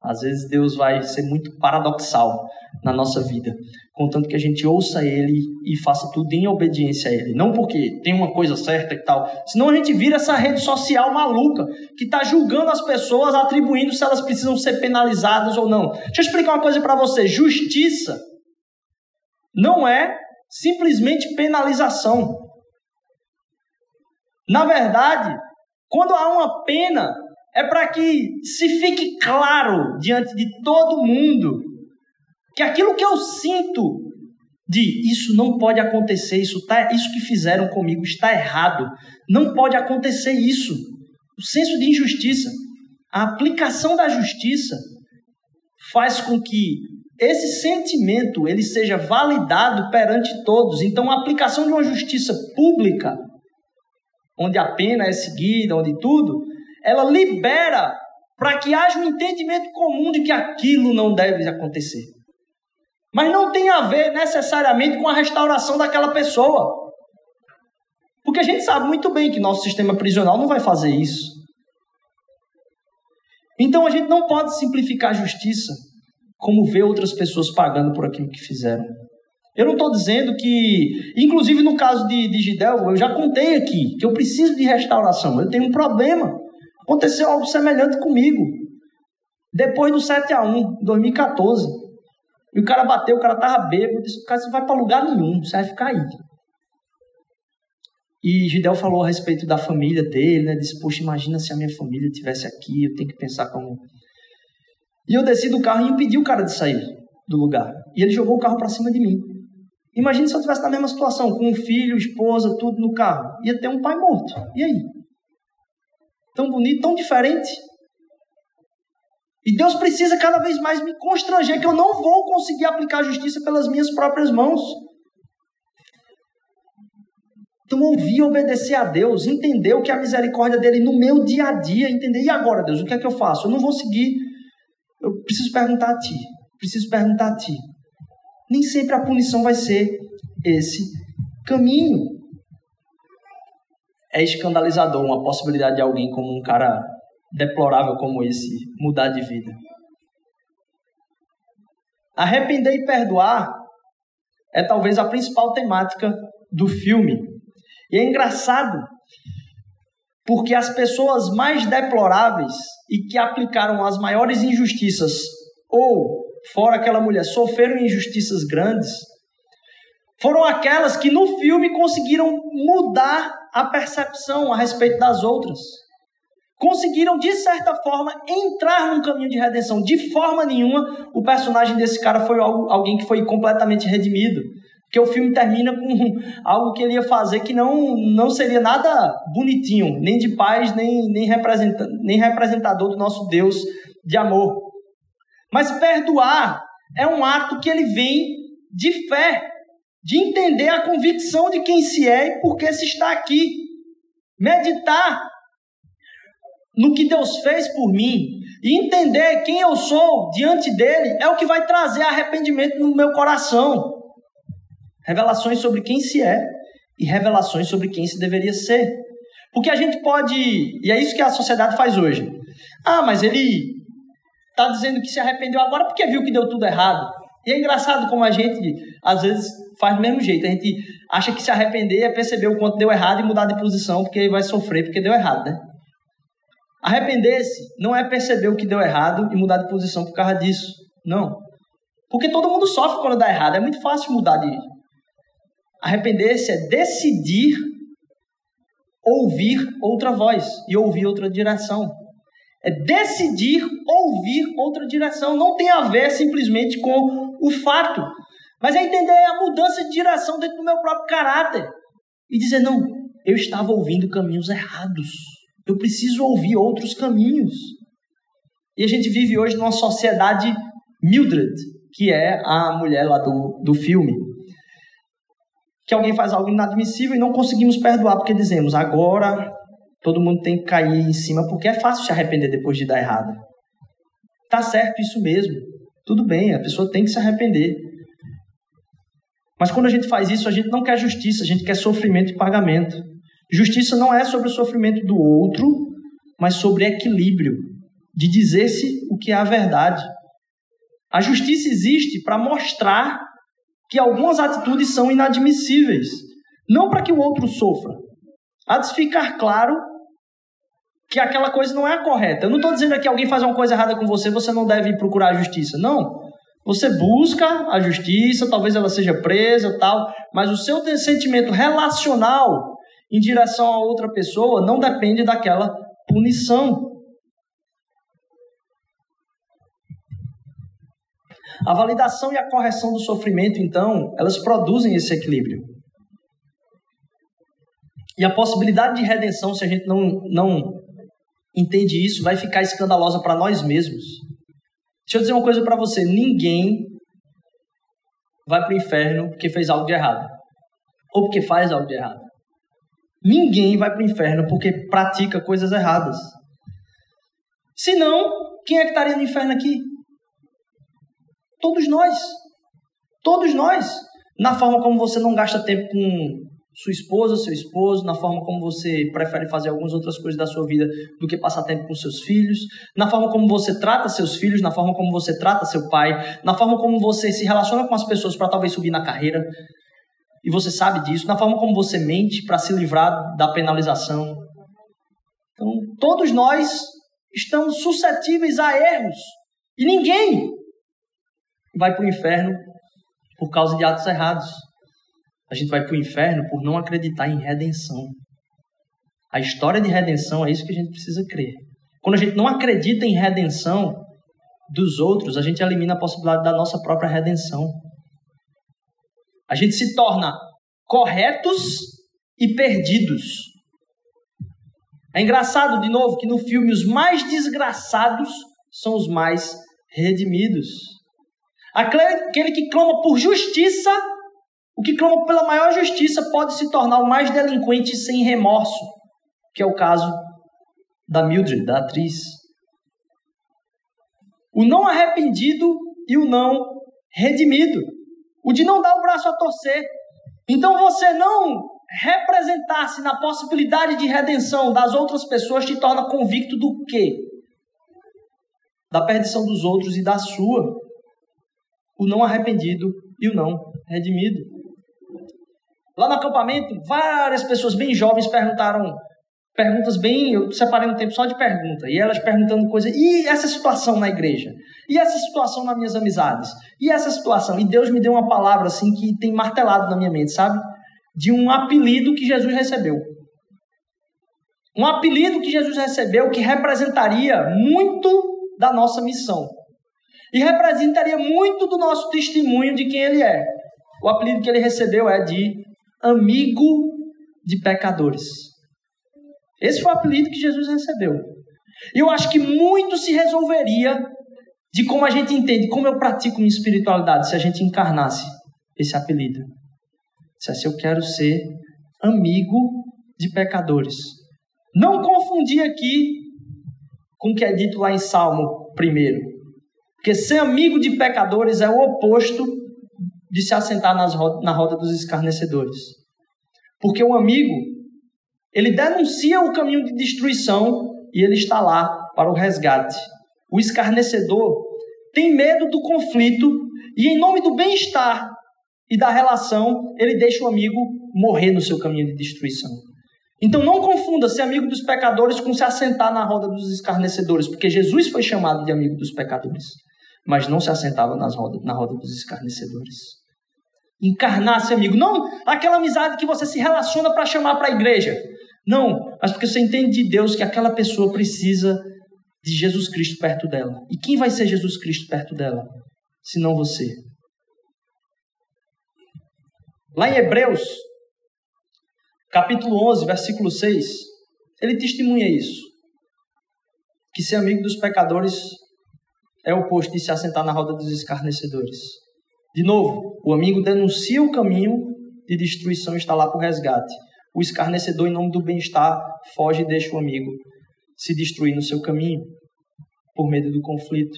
[SPEAKER 1] Às vezes Deus vai ser muito paradoxal na nossa vida, contanto que a gente ouça Ele e faça tudo em obediência a Ele. Não porque tem uma coisa certa e tal, senão a gente vira essa rede social maluca que está julgando as pessoas, atribuindo se elas precisam ser penalizadas ou não. Deixa eu explicar uma coisa para você: justiça não é simplesmente penalização. Na verdade, quando há uma pena, é para que se fique claro diante de todo mundo que aquilo que eu sinto de isso não pode acontecer, isso, tá, isso que fizeram comigo está errado, não pode acontecer isso. O senso de injustiça, a aplicação da justiça faz com que esse sentimento ele seja validado perante todos. Então, a aplicação de uma justiça pública, onde a pena é seguida, onde tudo, ela libera para que haja um entendimento comum de que aquilo não deve acontecer. Mas não tem a ver necessariamente com a restauração daquela pessoa. Porque a gente sabe muito bem que nosso sistema prisional não vai fazer isso. Então a gente não pode simplificar a justiça como ver outras pessoas pagando por aquilo que fizeram. Eu não estou dizendo que, inclusive no caso de, de Gidel, eu já contei aqui que eu preciso de restauração, eu tenho um problema. Aconteceu algo semelhante comigo. Depois do 7 a 1 2014. E o cara bateu, o cara tava bêbado, disse, cara, você vai para lugar nenhum, você vai ficar aí. E Gidel falou a respeito da família dele, né? Disse, poxa, imagina se a minha família estivesse aqui, eu tenho que pensar como... E eu desci do carro e impedi o cara de sair do lugar. E ele jogou o carro para cima de mim. Imagina se eu estivesse na mesma situação, com um filho, esposa, tudo no carro. Ia ter um pai morto. E aí? Tão bonito, tão diferente. E Deus precisa cada vez mais me constranger que eu não vou conseguir aplicar a justiça pelas minhas próprias mãos. Então, ouvir obedecer a Deus, entender o que é a misericórdia dele no meu dia a dia, entender, e agora, Deus, o que é que eu faço? Eu não vou seguir, eu preciso perguntar a Ti, preciso perguntar a Ti. Nem sempre a punição vai ser esse caminho. É escandalizador uma possibilidade de alguém como um cara deplorável como esse mudar de vida. Arrepender e perdoar é talvez a principal temática do filme. E é engraçado porque as pessoas mais deploráveis e que aplicaram as maiores injustiças ou fora aquela mulher, sofreram injustiças grandes, foram aquelas que no filme conseguiram mudar a percepção a respeito das outras. Conseguiram, de certa forma, entrar num caminho de redenção. De forma nenhuma, o personagem desse cara foi alguém que foi completamente redimido. Porque o filme termina com algo que ele ia fazer que não, não seria nada bonitinho, nem de paz, nem, nem, representa, nem representador do nosso Deus de amor. Mas perdoar é um ato que ele vem de fé, de entender a convicção de quem se é e por que se está aqui. Meditar no que Deus fez por mim e entender quem eu sou diante dele é o que vai trazer arrependimento no meu coração. Revelações sobre quem se é e revelações sobre quem se deveria ser. Porque a gente pode, e é isso que a sociedade faz hoje. Ah, mas ele Está dizendo que se arrependeu agora porque viu que deu tudo errado. E é engraçado como a gente, às vezes, faz do mesmo jeito. A gente acha que se arrepender é perceber o quanto deu errado e mudar de posição, porque vai sofrer porque deu errado, né? Arrepender-se não é perceber o que deu errado e mudar de posição por causa disso. Não. Porque todo mundo sofre quando dá errado. É muito fácil mudar de. Arrepender-se é decidir ouvir outra voz e ouvir outra direção. É decidir ouvir outra direção. Não tem a ver simplesmente com o fato, mas é entender a mudança de direção dentro do meu próprio caráter e dizer: não, eu estava ouvindo caminhos errados. Eu preciso ouvir outros caminhos. E a gente vive hoje numa sociedade Mildred, que é a mulher lá do, do filme. Que alguém faz algo inadmissível e não conseguimos perdoar, porque dizemos, agora todo mundo tem que cair em cima, porque é fácil se arrepender depois de dar errado. Tá certo isso mesmo. Tudo bem, a pessoa tem que se arrepender. Mas quando a gente faz isso, a gente não quer justiça, a gente quer sofrimento e pagamento. Justiça não é sobre o sofrimento do outro, mas sobre equilíbrio, de dizer-se o que é a verdade. A justiça existe para mostrar que algumas atitudes são inadmissíveis, não para que o outro sofra. Há de ficar claro que aquela coisa não é correta. Eu não estou dizendo que alguém faz uma coisa errada com você, você não deve procurar a justiça. Não. Você busca a justiça, talvez ela seja presa, tal, mas o seu sentimento relacional em direção a outra pessoa não depende daquela punição. A validação e a correção do sofrimento, então, elas produzem esse equilíbrio. E a possibilidade de redenção, se a gente não, não entende isso, vai ficar escandalosa para nós mesmos. Deixa eu dizer uma coisa para você: ninguém vai para o inferno porque fez algo de errado, ou porque faz algo de errado. Ninguém vai para o inferno porque pratica coisas erradas. Senão, quem é que estaria no inferno aqui? Todos nós. Todos nós. Na forma como você não gasta tempo com sua esposa, seu esposo, na forma como você prefere fazer algumas outras coisas da sua vida do que passar tempo com seus filhos, na forma como você trata seus filhos, na forma como você trata seu pai, na forma como você se relaciona com as pessoas para talvez subir na carreira, e você sabe disso, na forma como você mente para se livrar da penalização. Então, todos nós estamos suscetíveis a erros, e ninguém vai para o inferno por causa de atos errados. A gente vai para o inferno por não acreditar em redenção. A história de redenção é isso que a gente precisa crer. Quando a gente não acredita em redenção dos outros, a gente elimina a possibilidade da nossa própria redenção. A gente se torna corretos e perdidos. É engraçado, de novo, que no filme os mais desgraçados são os mais redimidos. Aquele que clama por justiça, o que clama pela maior justiça, pode se tornar o mais delinquente sem remorso, que é o caso da Mildred, da atriz. O não arrependido e o não redimido. O de não dar o braço a torcer. Então você não representar-se na possibilidade de redenção das outras pessoas te torna convicto do quê? Da perdição dos outros e da sua o não arrependido e o não redimido. Lá no acampamento, várias pessoas bem jovens perguntaram perguntas bem. Eu separei um tempo só de pergunta. E elas perguntando coisas. E essa situação na igreja? E essa situação nas minhas amizades? E essa situação? E Deus me deu uma palavra assim que tem martelado na minha mente, sabe? De um apelido que Jesus recebeu. Um apelido que Jesus recebeu que representaria muito da nossa missão e representaria muito do nosso testemunho de quem ele é. O apelido que ele recebeu é de amigo de pecadores. Esse foi o apelido que Jesus recebeu. E eu acho que muito se resolveria de como a gente entende, como eu pratico minha espiritualidade, se a gente encarnasse esse apelido. Se assim, eu quero ser amigo de pecadores. Não confundir aqui com o que é dito lá em Salmo primeiro. Porque ser amigo de pecadores é o oposto de se assentar nas na roda dos escarnecedores. Porque o amigo, ele denuncia o caminho de destruição e ele está lá para o resgate. O escarnecedor tem medo do conflito e, em nome do bem-estar e da relação, ele deixa o amigo morrer no seu caminho de destruição. Então não confunda ser amigo dos pecadores com se assentar na roda dos escarnecedores, porque Jesus foi chamado de amigo dos pecadores mas não se assentava nas roda, na roda dos escarnecedores. Encarnar-se amigo. Não aquela amizade que você se relaciona para chamar para a igreja. Não, mas porque você entende de Deus que aquela pessoa precisa de Jesus Cristo perto dela. E quem vai ser Jesus Cristo perto dela? Se não você. Lá em Hebreus, capítulo 11, versículo 6, ele testemunha isso. Que ser amigo dos pecadores é o oposto de se assentar na roda dos escarnecedores. De novo, o amigo denuncia o caminho de destruição e está lá para o resgate. O escarnecedor, em nome do bem-estar, foge e deixa o amigo se destruir no seu caminho, por medo do conflito.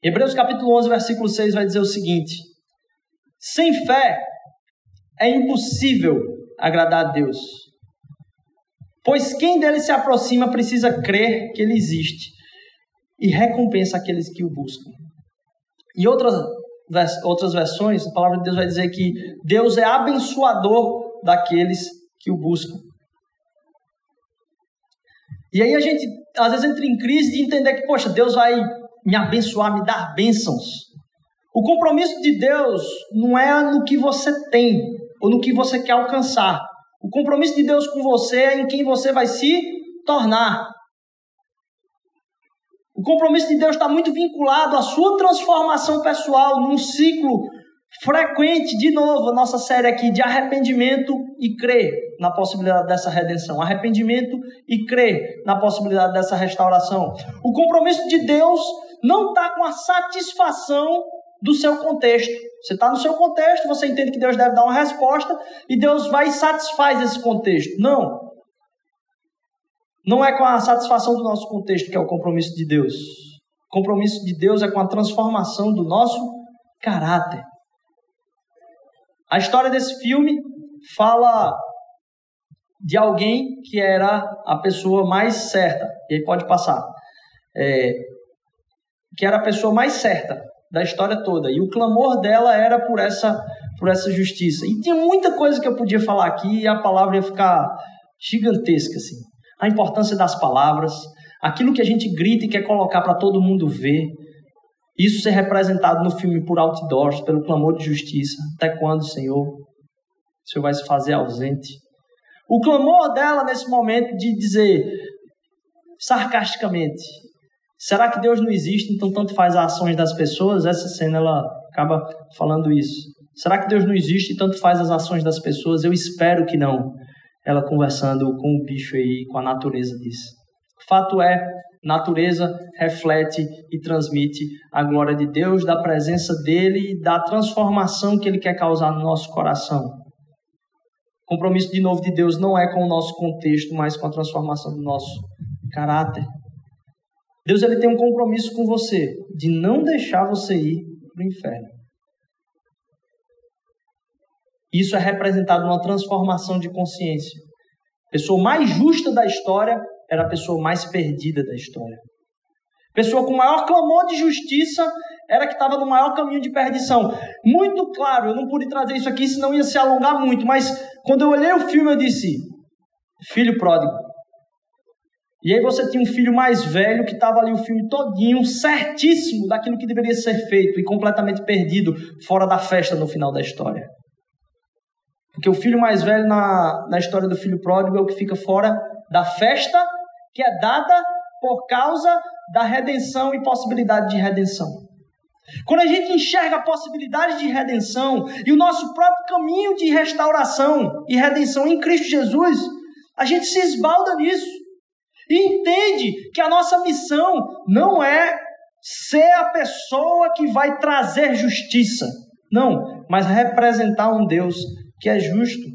[SPEAKER 1] Hebreus capítulo 11, versículo 6 vai dizer o seguinte: Sem fé é impossível agradar a Deus, pois quem dele se aproxima precisa crer que ele existe e recompensa aqueles que o buscam. Em outras, outras versões, a palavra de Deus vai dizer que Deus é abençoador daqueles que o buscam. E aí a gente às vezes entra em crise de entender que, poxa, Deus vai me abençoar, me dar bênçãos. O compromisso de Deus não é no que você tem ou no que você quer alcançar. O compromisso de Deus com você é em quem você vai se tornar. O compromisso de Deus está muito vinculado à sua transformação pessoal num ciclo frequente, de novo, a nossa série aqui de arrependimento e crer na possibilidade dessa redenção. Arrependimento e crer na possibilidade dessa restauração. O compromisso de Deus não está com a satisfação do seu contexto. Você está no seu contexto, você entende que Deus deve dar uma resposta e Deus vai e satisfaz esse contexto. Não. Não é com a satisfação do nosso contexto que é o compromisso de Deus. O compromisso de Deus é com a transformação do nosso caráter. A história desse filme fala de alguém que era a pessoa mais certa, e aí pode passar, é, que era a pessoa mais certa da história toda, e o clamor dela era por essa, por essa justiça. E tinha muita coisa que eu podia falar aqui, e a palavra ia ficar gigantesca, assim. A importância das palavras, aquilo que a gente grita e quer colocar para todo mundo ver, isso ser representado no filme por outdoors, pelo clamor de justiça. Até quando, Senhor? O Senhor vai se fazer ausente. O clamor dela nesse momento de dizer sarcasticamente: será que Deus não existe, então tanto faz as ações das pessoas? Essa cena ela acaba falando isso. Será que Deus não existe tanto faz as ações das pessoas? Eu espero que não. Ela conversando com o bicho aí, com a natureza disso. O fato é, natureza reflete e transmite a glória de Deus, da presença dele e da transformação que ele quer causar no nosso coração. Compromisso de novo de Deus não é com o nosso contexto, mas com a transformação do nosso caráter. Deus ele tem um compromisso com você de não deixar você ir para o inferno. Isso é representado numa transformação de consciência. A pessoa mais justa da história era a pessoa mais perdida da história. A pessoa com maior clamor de justiça era que estava no maior caminho de perdição. Muito claro, eu não pude trazer isso aqui, senão ia se alongar muito, mas quando eu olhei o filme, eu disse: Filho pródigo. E aí você tinha um filho mais velho que estava ali o filme todinho, certíssimo daquilo que deveria ser feito e completamente perdido, fora da festa no final da história. Porque o filho mais velho na, na história do filho pródigo é o que fica fora da festa que é dada por causa da redenção e possibilidade de redenção. Quando a gente enxerga a possibilidade de redenção e o nosso próprio caminho de restauração e redenção em Cristo Jesus, a gente se esbalda nisso e entende que a nossa missão não é ser a pessoa que vai trazer justiça, não, mas representar um Deus que é justo.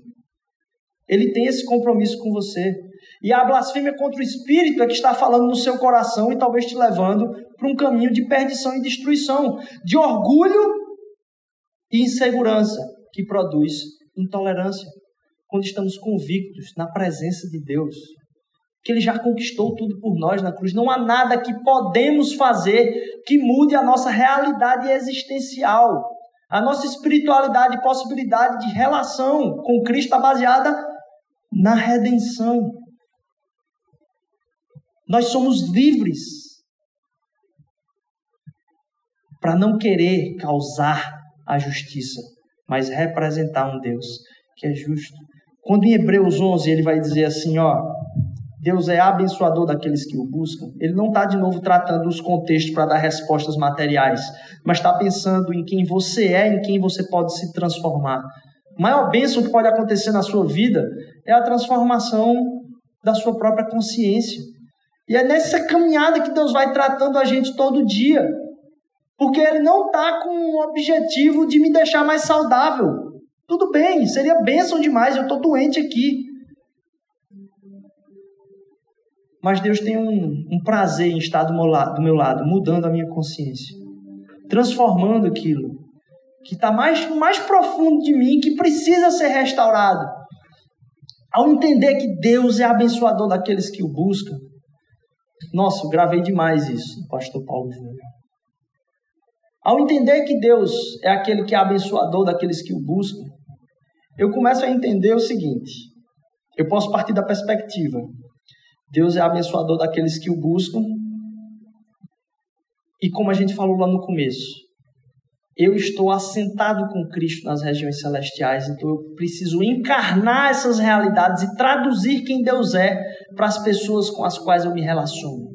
[SPEAKER 1] Ele tem esse compromisso com você. E a blasfêmia contra o Espírito é que está falando no seu coração e talvez te levando para um caminho de perdição e destruição, de orgulho e insegurança, que produz intolerância. Quando estamos convictos na presença de Deus, que Ele já conquistou tudo por nós na cruz, não há nada que podemos fazer que mude a nossa realidade existencial. A nossa espiritualidade e possibilidade de relação com Cristo está baseada na redenção. Nós somos livres para não querer causar a justiça, mas representar um Deus que é justo. Quando em Hebreus 11 ele vai dizer assim, ó, Deus é abençoador daqueles que o buscam. Ele não está de novo tratando os contextos para dar respostas materiais, mas está pensando em quem você é, em quem você pode se transformar. A maior bênção que pode acontecer na sua vida é a transformação da sua própria consciência. E é nessa caminhada que Deus vai tratando a gente todo dia. Porque Ele não está com o objetivo de me deixar mais saudável. Tudo bem, seria bênção demais, eu estou doente aqui. Mas Deus tem um, um prazer em estar do meu, lado, do meu lado, mudando a minha consciência, transformando aquilo que está mais, mais profundo de mim, que precisa ser restaurado. Ao entender que Deus é abençoador daqueles que o buscam, nossa, eu gravei demais isso, pastor Paulo Júnior. Ao entender que Deus é aquele que é abençoador daqueles que o buscam, eu começo a entender o seguinte: eu posso partir da perspectiva. Deus é abençoador daqueles que o buscam. E como a gente falou lá no começo, eu estou assentado com Cristo nas regiões celestiais, então eu preciso encarnar essas realidades e traduzir quem Deus é para as pessoas com as quais eu me relaciono.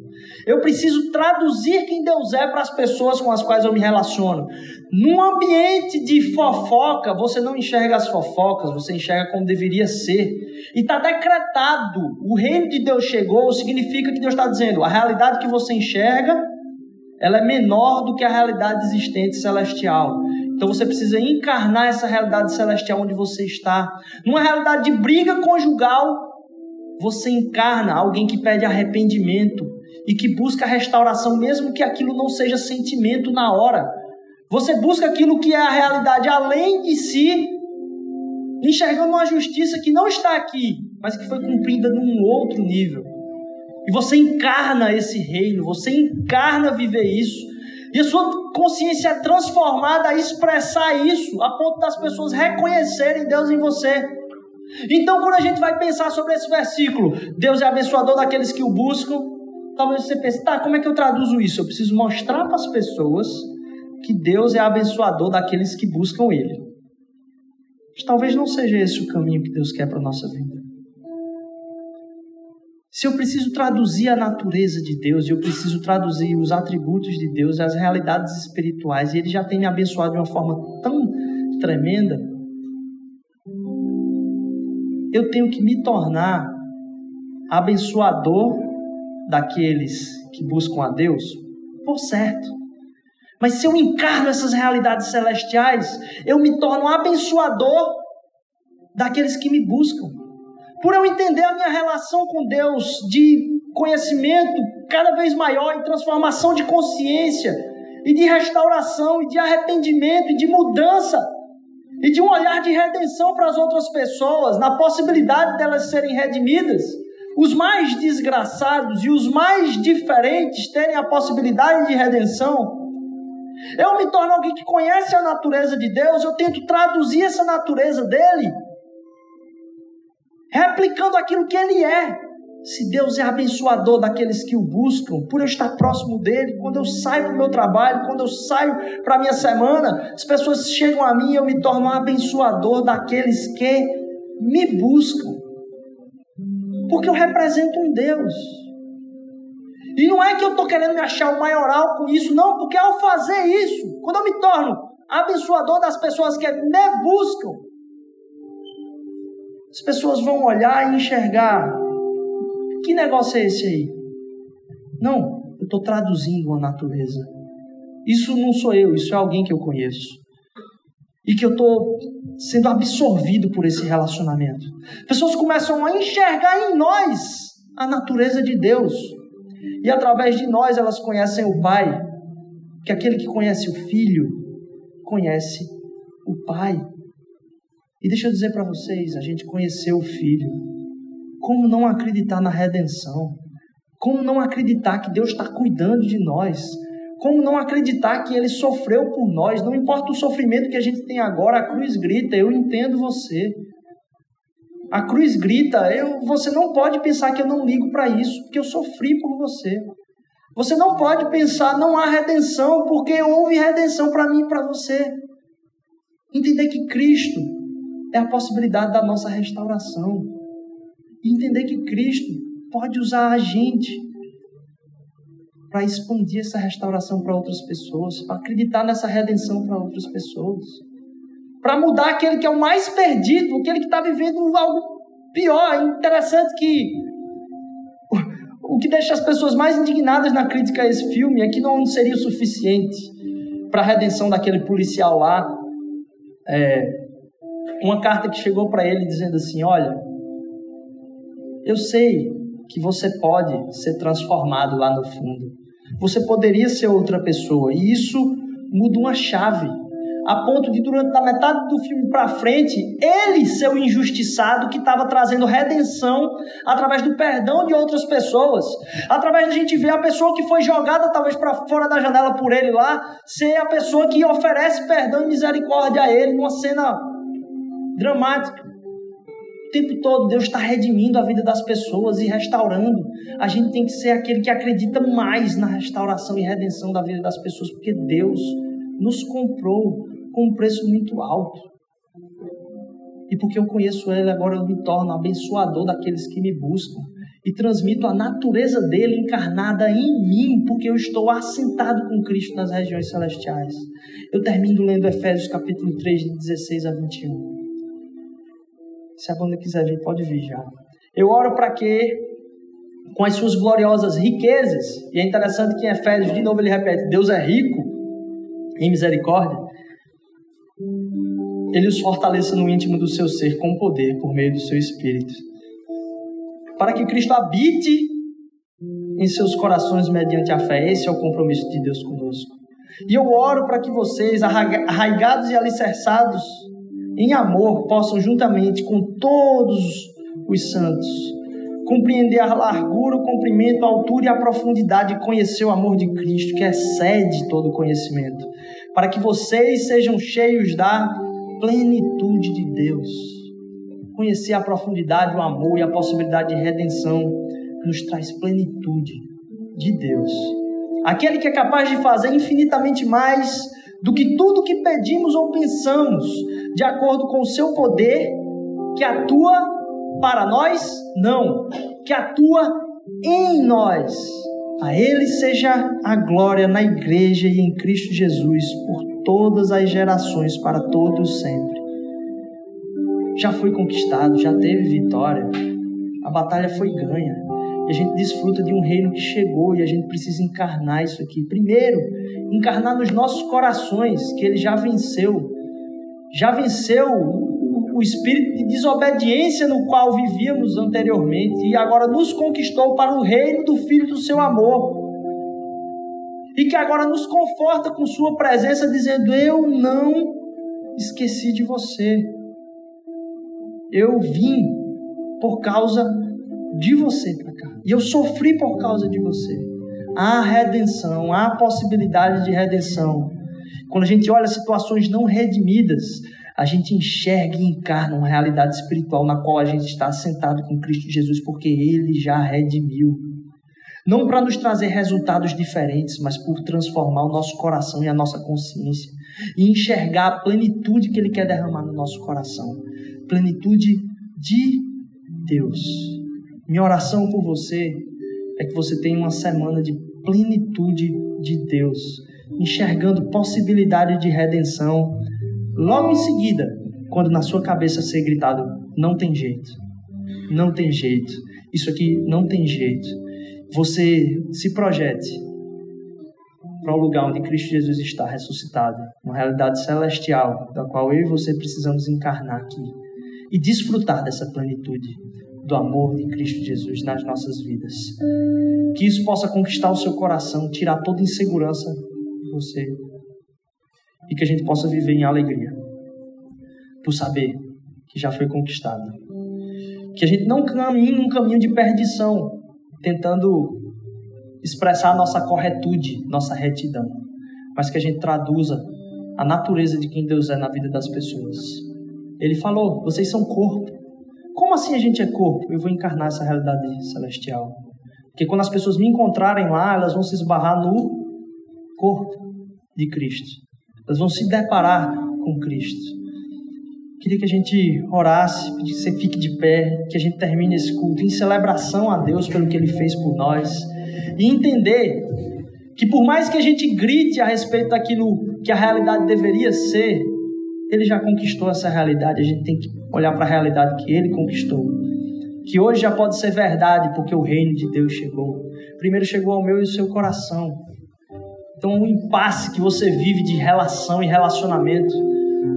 [SPEAKER 1] Eu preciso traduzir quem Deus é para as pessoas com as quais eu me relaciono. Num ambiente de fofoca, você não enxerga as fofocas, você enxerga como deveria ser. E está decretado: o reino de Deus chegou, significa que Deus está dizendo, a realidade que você enxerga ela é menor do que a realidade existente celestial. Então você precisa encarnar essa realidade celestial onde você está. Numa realidade de briga conjugal, você encarna alguém que pede arrependimento e que busca restauração, mesmo que aquilo não seja sentimento na hora. Você busca aquilo que é a realidade além de si enxergando uma justiça que não está aqui, mas que foi cumprida num outro nível. E você encarna esse reino, você encarna viver isso. E a sua consciência é transformada a expressar isso, a ponto das pessoas reconhecerem Deus em você. Então, quando a gente vai pensar sobre esse versículo, Deus é abençoador daqueles que o buscam, talvez você pense, tá, como é que eu traduzo isso? Eu preciso mostrar para as pessoas que Deus é abençoador daqueles que buscam Ele. Mas talvez não seja esse o caminho que Deus quer para a nossa vida. Se eu preciso traduzir a natureza de Deus, eu preciso traduzir os atributos de Deus, as realidades espirituais, e Ele já tem me abençoado de uma forma tão tremenda, eu tenho que me tornar abençoador daqueles que buscam a Deus, por certo. Mas se eu encarno essas realidades celestiais, eu me torno abençoador daqueles que me buscam. Por eu entender a minha relação com Deus de conhecimento cada vez maior, em transformação de consciência, e de restauração, e de arrependimento, e de mudança, e de um olhar de redenção para as outras pessoas, na possibilidade delas serem redimidas, os mais desgraçados e os mais diferentes terem a possibilidade de redenção. Eu me torno alguém que conhece a natureza de Deus, eu tento traduzir essa natureza dele, replicando aquilo que ele é. Se Deus é abençoador daqueles que o buscam, por eu estar próximo dele, quando eu saio para o meu trabalho, quando eu saio para a minha semana, as pessoas chegam a mim e eu me torno um abençoador daqueles que me buscam. Porque eu represento um Deus. E não é que eu estou querendo me achar o maioral com isso, não, porque ao fazer isso, quando eu me torno abençoador das pessoas que me buscam, as pessoas vão olhar e enxergar que negócio é esse aí? Não, eu estou traduzindo a natureza. Isso não sou eu, isso é alguém que eu conheço. E que eu estou sendo absorvido por esse relacionamento. Pessoas começam a enxergar em nós a natureza de Deus. E através de nós elas conhecem o Pai. Que aquele que conhece o Filho conhece o Pai. E deixa eu dizer para vocês: a gente conheceu o Filho como não acreditar na redenção? Como não acreditar que Deus está cuidando de nós? Como não acreditar que Ele sofreu por nós? Não importa o sofrimento que a gente tem agora, a cruz grita, eu entendo você. A cruz grita, eu, você não pode pensar que eu não ligo para isso, porque eu sofri por você. Você não pode pensar, não há redenção, porque houve redenção para mim e para você. Entender que Cristo é a possibilidade da nossa restauração entender que Cristo pode usar a gente para expandir essa restauração para outras pessoas, para acreditar nessa redenção para outras pessoas, para mudar aquele que é o mais perdido, aquele que está vivendo algo pior. Interessante que o que deixa as pessoas mais indignadas na crítica a esse filme é que não seria o suficiente para a redenção daquele policial lá. É, uma carta que chegou para ele dizendo assim: Olha, eu sei que você pode ser transformado lá no fundo. Você poderia ser outra pessoa. E isso muda uma chave. A ponto de, durante a metade do filme para frente, ele ser o injustiçado que estava trazendo redenção através do perdão de outras pessoas. Através da gente ver a pessoa que foi jogada talvez para fora da janela por ele lá, ser a pessoa que oferece perdão e misericórdia a ele numa cena dramática. O tempo todo Deus está redimindo a vida das pessoas e restaurando. A gente tem que ser aquele que acredita mais na restauração e redenção da vida das pessoas, porque Deus nos comprou com um preço muito alto. E porque eu conheço Ele, agora eu me torno abençoador daqueles que me buscam e transmito a natureza dele encarnada em mim, porque eu estou assentado com Cristo nas regiões celestiais. Eu termino lendo Efésios capítulo 3, de 16 a 21. Se a banda quiser vir, pode vir já. Eu oro para que, com as suas gloriosas riquezas, e é interessante que em Efésios, de novo ele repete: Deus é rico em misericórdia, ele os fortaleça no íntimo do seu ser com poder por meio do seu espírito. Para que Cristo habite em seus corações mediante a fé. Esse é o compromisso de Deus conosco. E eu oro para que vocês, arraigados e alicerçados em amor, possam, juntamente com todos os santos, compreender a largura, o comprimento, a altura e a profundidade de conhecer o amor de Cristo, que excede todo conhecimento, para que vocês sejam cheios da plenitude de Deus. Conhecer a profundidade, o amor e a possibilidade de redenção nos traz plenitude de Deus. Aquele que é capaz de fazer infinitamente mais do que tudo que pedimos ou pensamos, de acordo com o seu poder, que atua para nós? Não, que atua em nós. A Ele seja a glória na igreja e em Cristo Jesus por todas as gerações, para todos sempre. Já foi conquistado, já teve vitória, a batalha foi ganha. E a gente desfruta de um reino que chegou e a gente precisa encarnar isso aqui. Primeiro, encarnar nos nossos corações que ele já venceu. Já venceu o espírito de desobediência no qual vivíamos anteriormente e agora nos conquistou para o reino do Filho do seu amor. E que agora nos conforta com Sua presença, dizendo: Eu não esqueci de você. Eu vim por causa de você para cá. E eu sofri por causa de você. Há redenção, há possibilidade de redenção. Quando a gente olha situações não redimidas, a gente enxerga e encarna uma realidade espiritual na qual a gente está sentado com Cristo Jesus, porque Ele já redimiu. Não para nos trazer resultados diferentes, mas por transformar o nosso coração e a nossa consciência e enxergar a plenitude que Ele quer derramar no nosso coração plenitude de Deus. Minha oração por você é que você tenha uma semana de plenitude de Deus, enxergando possibilidade de redenção. Logo em seguida, quando na sua cabeça ser gritado: não tem jeito, não tem jeito, isso aqui não tem jeito. Você se projete para o lugar onde Cristo Jesus está ressuscitado, uma realidade celestial, da qual eu e você precisamos encarnar aqui e desfrutar dessa plenitude do amor de Cristo Jesus nas nossas vidas. Que isso possa conquistar o seu coração, tirar toda insegurança de você e que a gente possa viver em alegria por saber que já foi conquistado. Que a gente não caminhe num caminho de perdição, tentando expressar a nossa corretude, nossa retidão, mas que a gente traduza a natureza de quem Deus é na vida das pessoas. Ele falou: vocês são corpo. Como assim a gente é corpo? Eu vou encarnar essa realidade celestial. Porque quando as pessoas me encontrarem lá, elas vão se esbarrar no corpo de Cristo. Elas vão se deparar com Cristo. Queria que a gente orasse, que você fique de pé, que a gente termine esse culto em celebração a Deus pelo que Ele fez por nós e entender que por mais que a gente grite a respeito daquilo que a realidade deveria ser, Ele já conquistou essa realidade. A gente tem que olhar para a realidade que Ele conquistou, que hoje já pode ser verdade porque o reino de Deus chegou. Primeiro chegou ao meu e ao seu coração. Então, um impasse que você vive de relação e relacionamento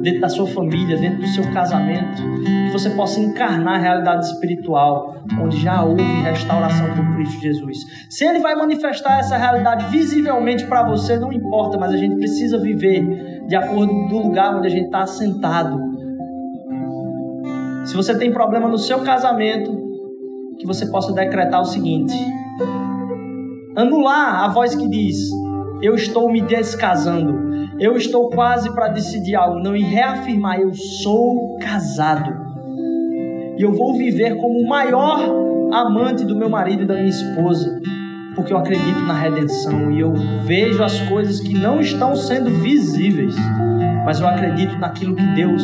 [SPEAKER 1] dentro da sua família, dentro do seu casamento, que você possa encarnar a realidade espiritual, onde já houve restauração por Cristo Jesus. Se Ele vai manifestar essa realidade visivelmente para você, não importa, mas a gente precisa viver de acordo do lugar onde a gente está sentado. Se você tem problema no seu casamento, que você possa decretar o seguinte: anular a voz que diz: Eu estou me descasando eu estou quase para decidir algo, não, e reafirmar: eu sou casado. E eu vou viver como o maior amante do meu marido e da minha esposa, porque eu acredito na redenção e eu vejo as coisas que não estão sendo visíveis, mas eu acredito naquilo que Deus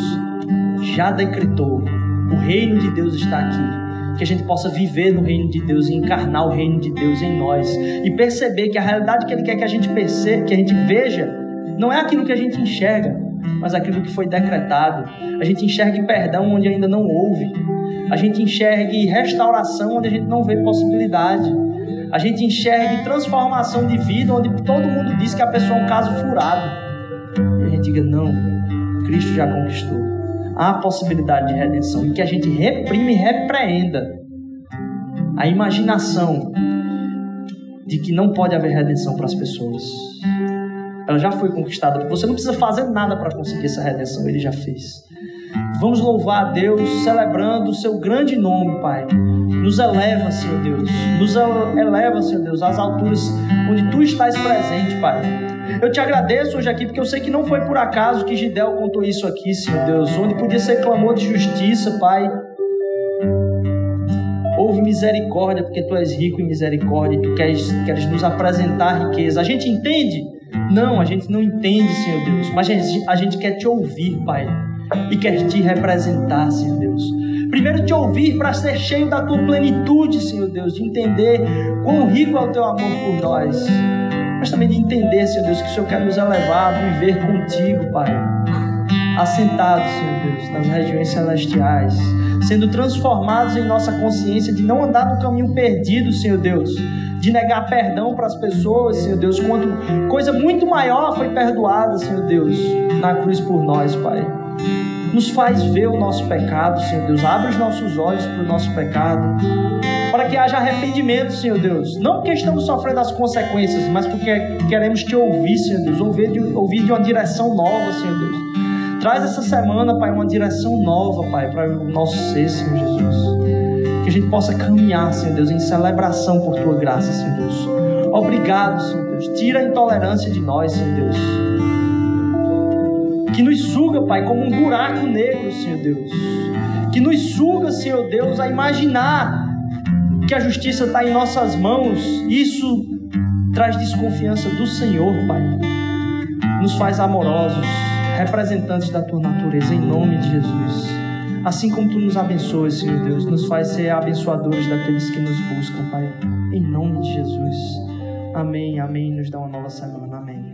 [SPEAKER 1] já decretou. O reino de Deus está aqui que a gente possa viver no reino de Deus e encarnar o reino de Deus em nós e perceber que a realidade que Ele quer que a gente perceba, que a gente veja, não é aquilo que a gente enxerga, mas aquilo que foi decretado. A gente enxerga perdão onde ainda não houve. A gente enxerga restauração onde a gente não vê possibilidade. A gente enxerga transformação de vida onde todo mundo diz que a pessoa é um caso furado. E a gente diga: não, Cristo já conquistou. Há possibilidade de redenção e que a gente reprime e repreenda a imaginação de que não pode haver redenção para as pessoas. Ela já foi conquistada. Você não precisa fazer nada para conseguir essa redenção, ele já fez. Vamos louvar a Deus, celebrando o seu grande nome, Pai. Nos eleva, Senhor Deus. Nos eleva, Senhor Deus, às alturas onde Tu estás presente, Pai. Eu te agradeço hoje aqui, porque eu sei que não foi por acaso que Gidel contou isso aqui, Senhor Deus, onde podia ser clamor de justiça, Pai. Houve misericórdia, porque Tu és rico em misericórdia e Tu queres, queres nos apresentar riqueza. A gente entende? Não, a gente não entende, Senhor Deus, mas a gente, a gente quer Te ouvir, Pai, e quer Te representar, Senhor Deus. Primeiro te ouvir para ser cheio da tua plenitude, Senhor Deus, de entender quão rico é o teu amor por nós mas também de entender, Senhor Deus, que o Senhor quer nos elevar a viver contigo, Pai. Assentados, Senhor Deus, nas regiões celestiais, sendo transformados em nossa consciência de não andar no caminho perdido, Senhor Deus, de negar perdão para as pessoas, Senhor Deus, quando coisa muito maior foi perdoada, Senhor Deus, na cruz por nós, Pai. Nos faz ver o nosso pecado, Senhor Deus. Abre os nossos olhos para o nosso pecado para que haja arrependimento, Senhor Deus. Não porque estamos sofrendo as consequências, mas porque queremos te ouvir, Senhor Deus, ouvir de, ouvir de uma direção nova, Senhor Deus. Traz essa semana, Pai, uma direção nova, Pai, para o nosso ser, Senhor Jesus. Que a gente possa caminhar, Senhor Deus, em celebração por Tua graça, Senhor Deus. Obrigado, Senhor Deus. Tira a intolerância de nós, Senhor Deus. Que nos suga, Pai, como um buraco negro, Senhor Deus. Que nos suga, Senhor Deus, a imaginar que a justiça está em nossas mãos, isso traz desconfiança do Senhor, Pai. Nos faz amorosos, representantes da tua natureza, em nome de Jesus. Assim como tu nos abençoas, Senhor Deus, nos faz ser abençoadores daqueles que nos buscam, Pai. Em nome de Jesus. Amém, amém. Nos dá uma nova semana. Amém.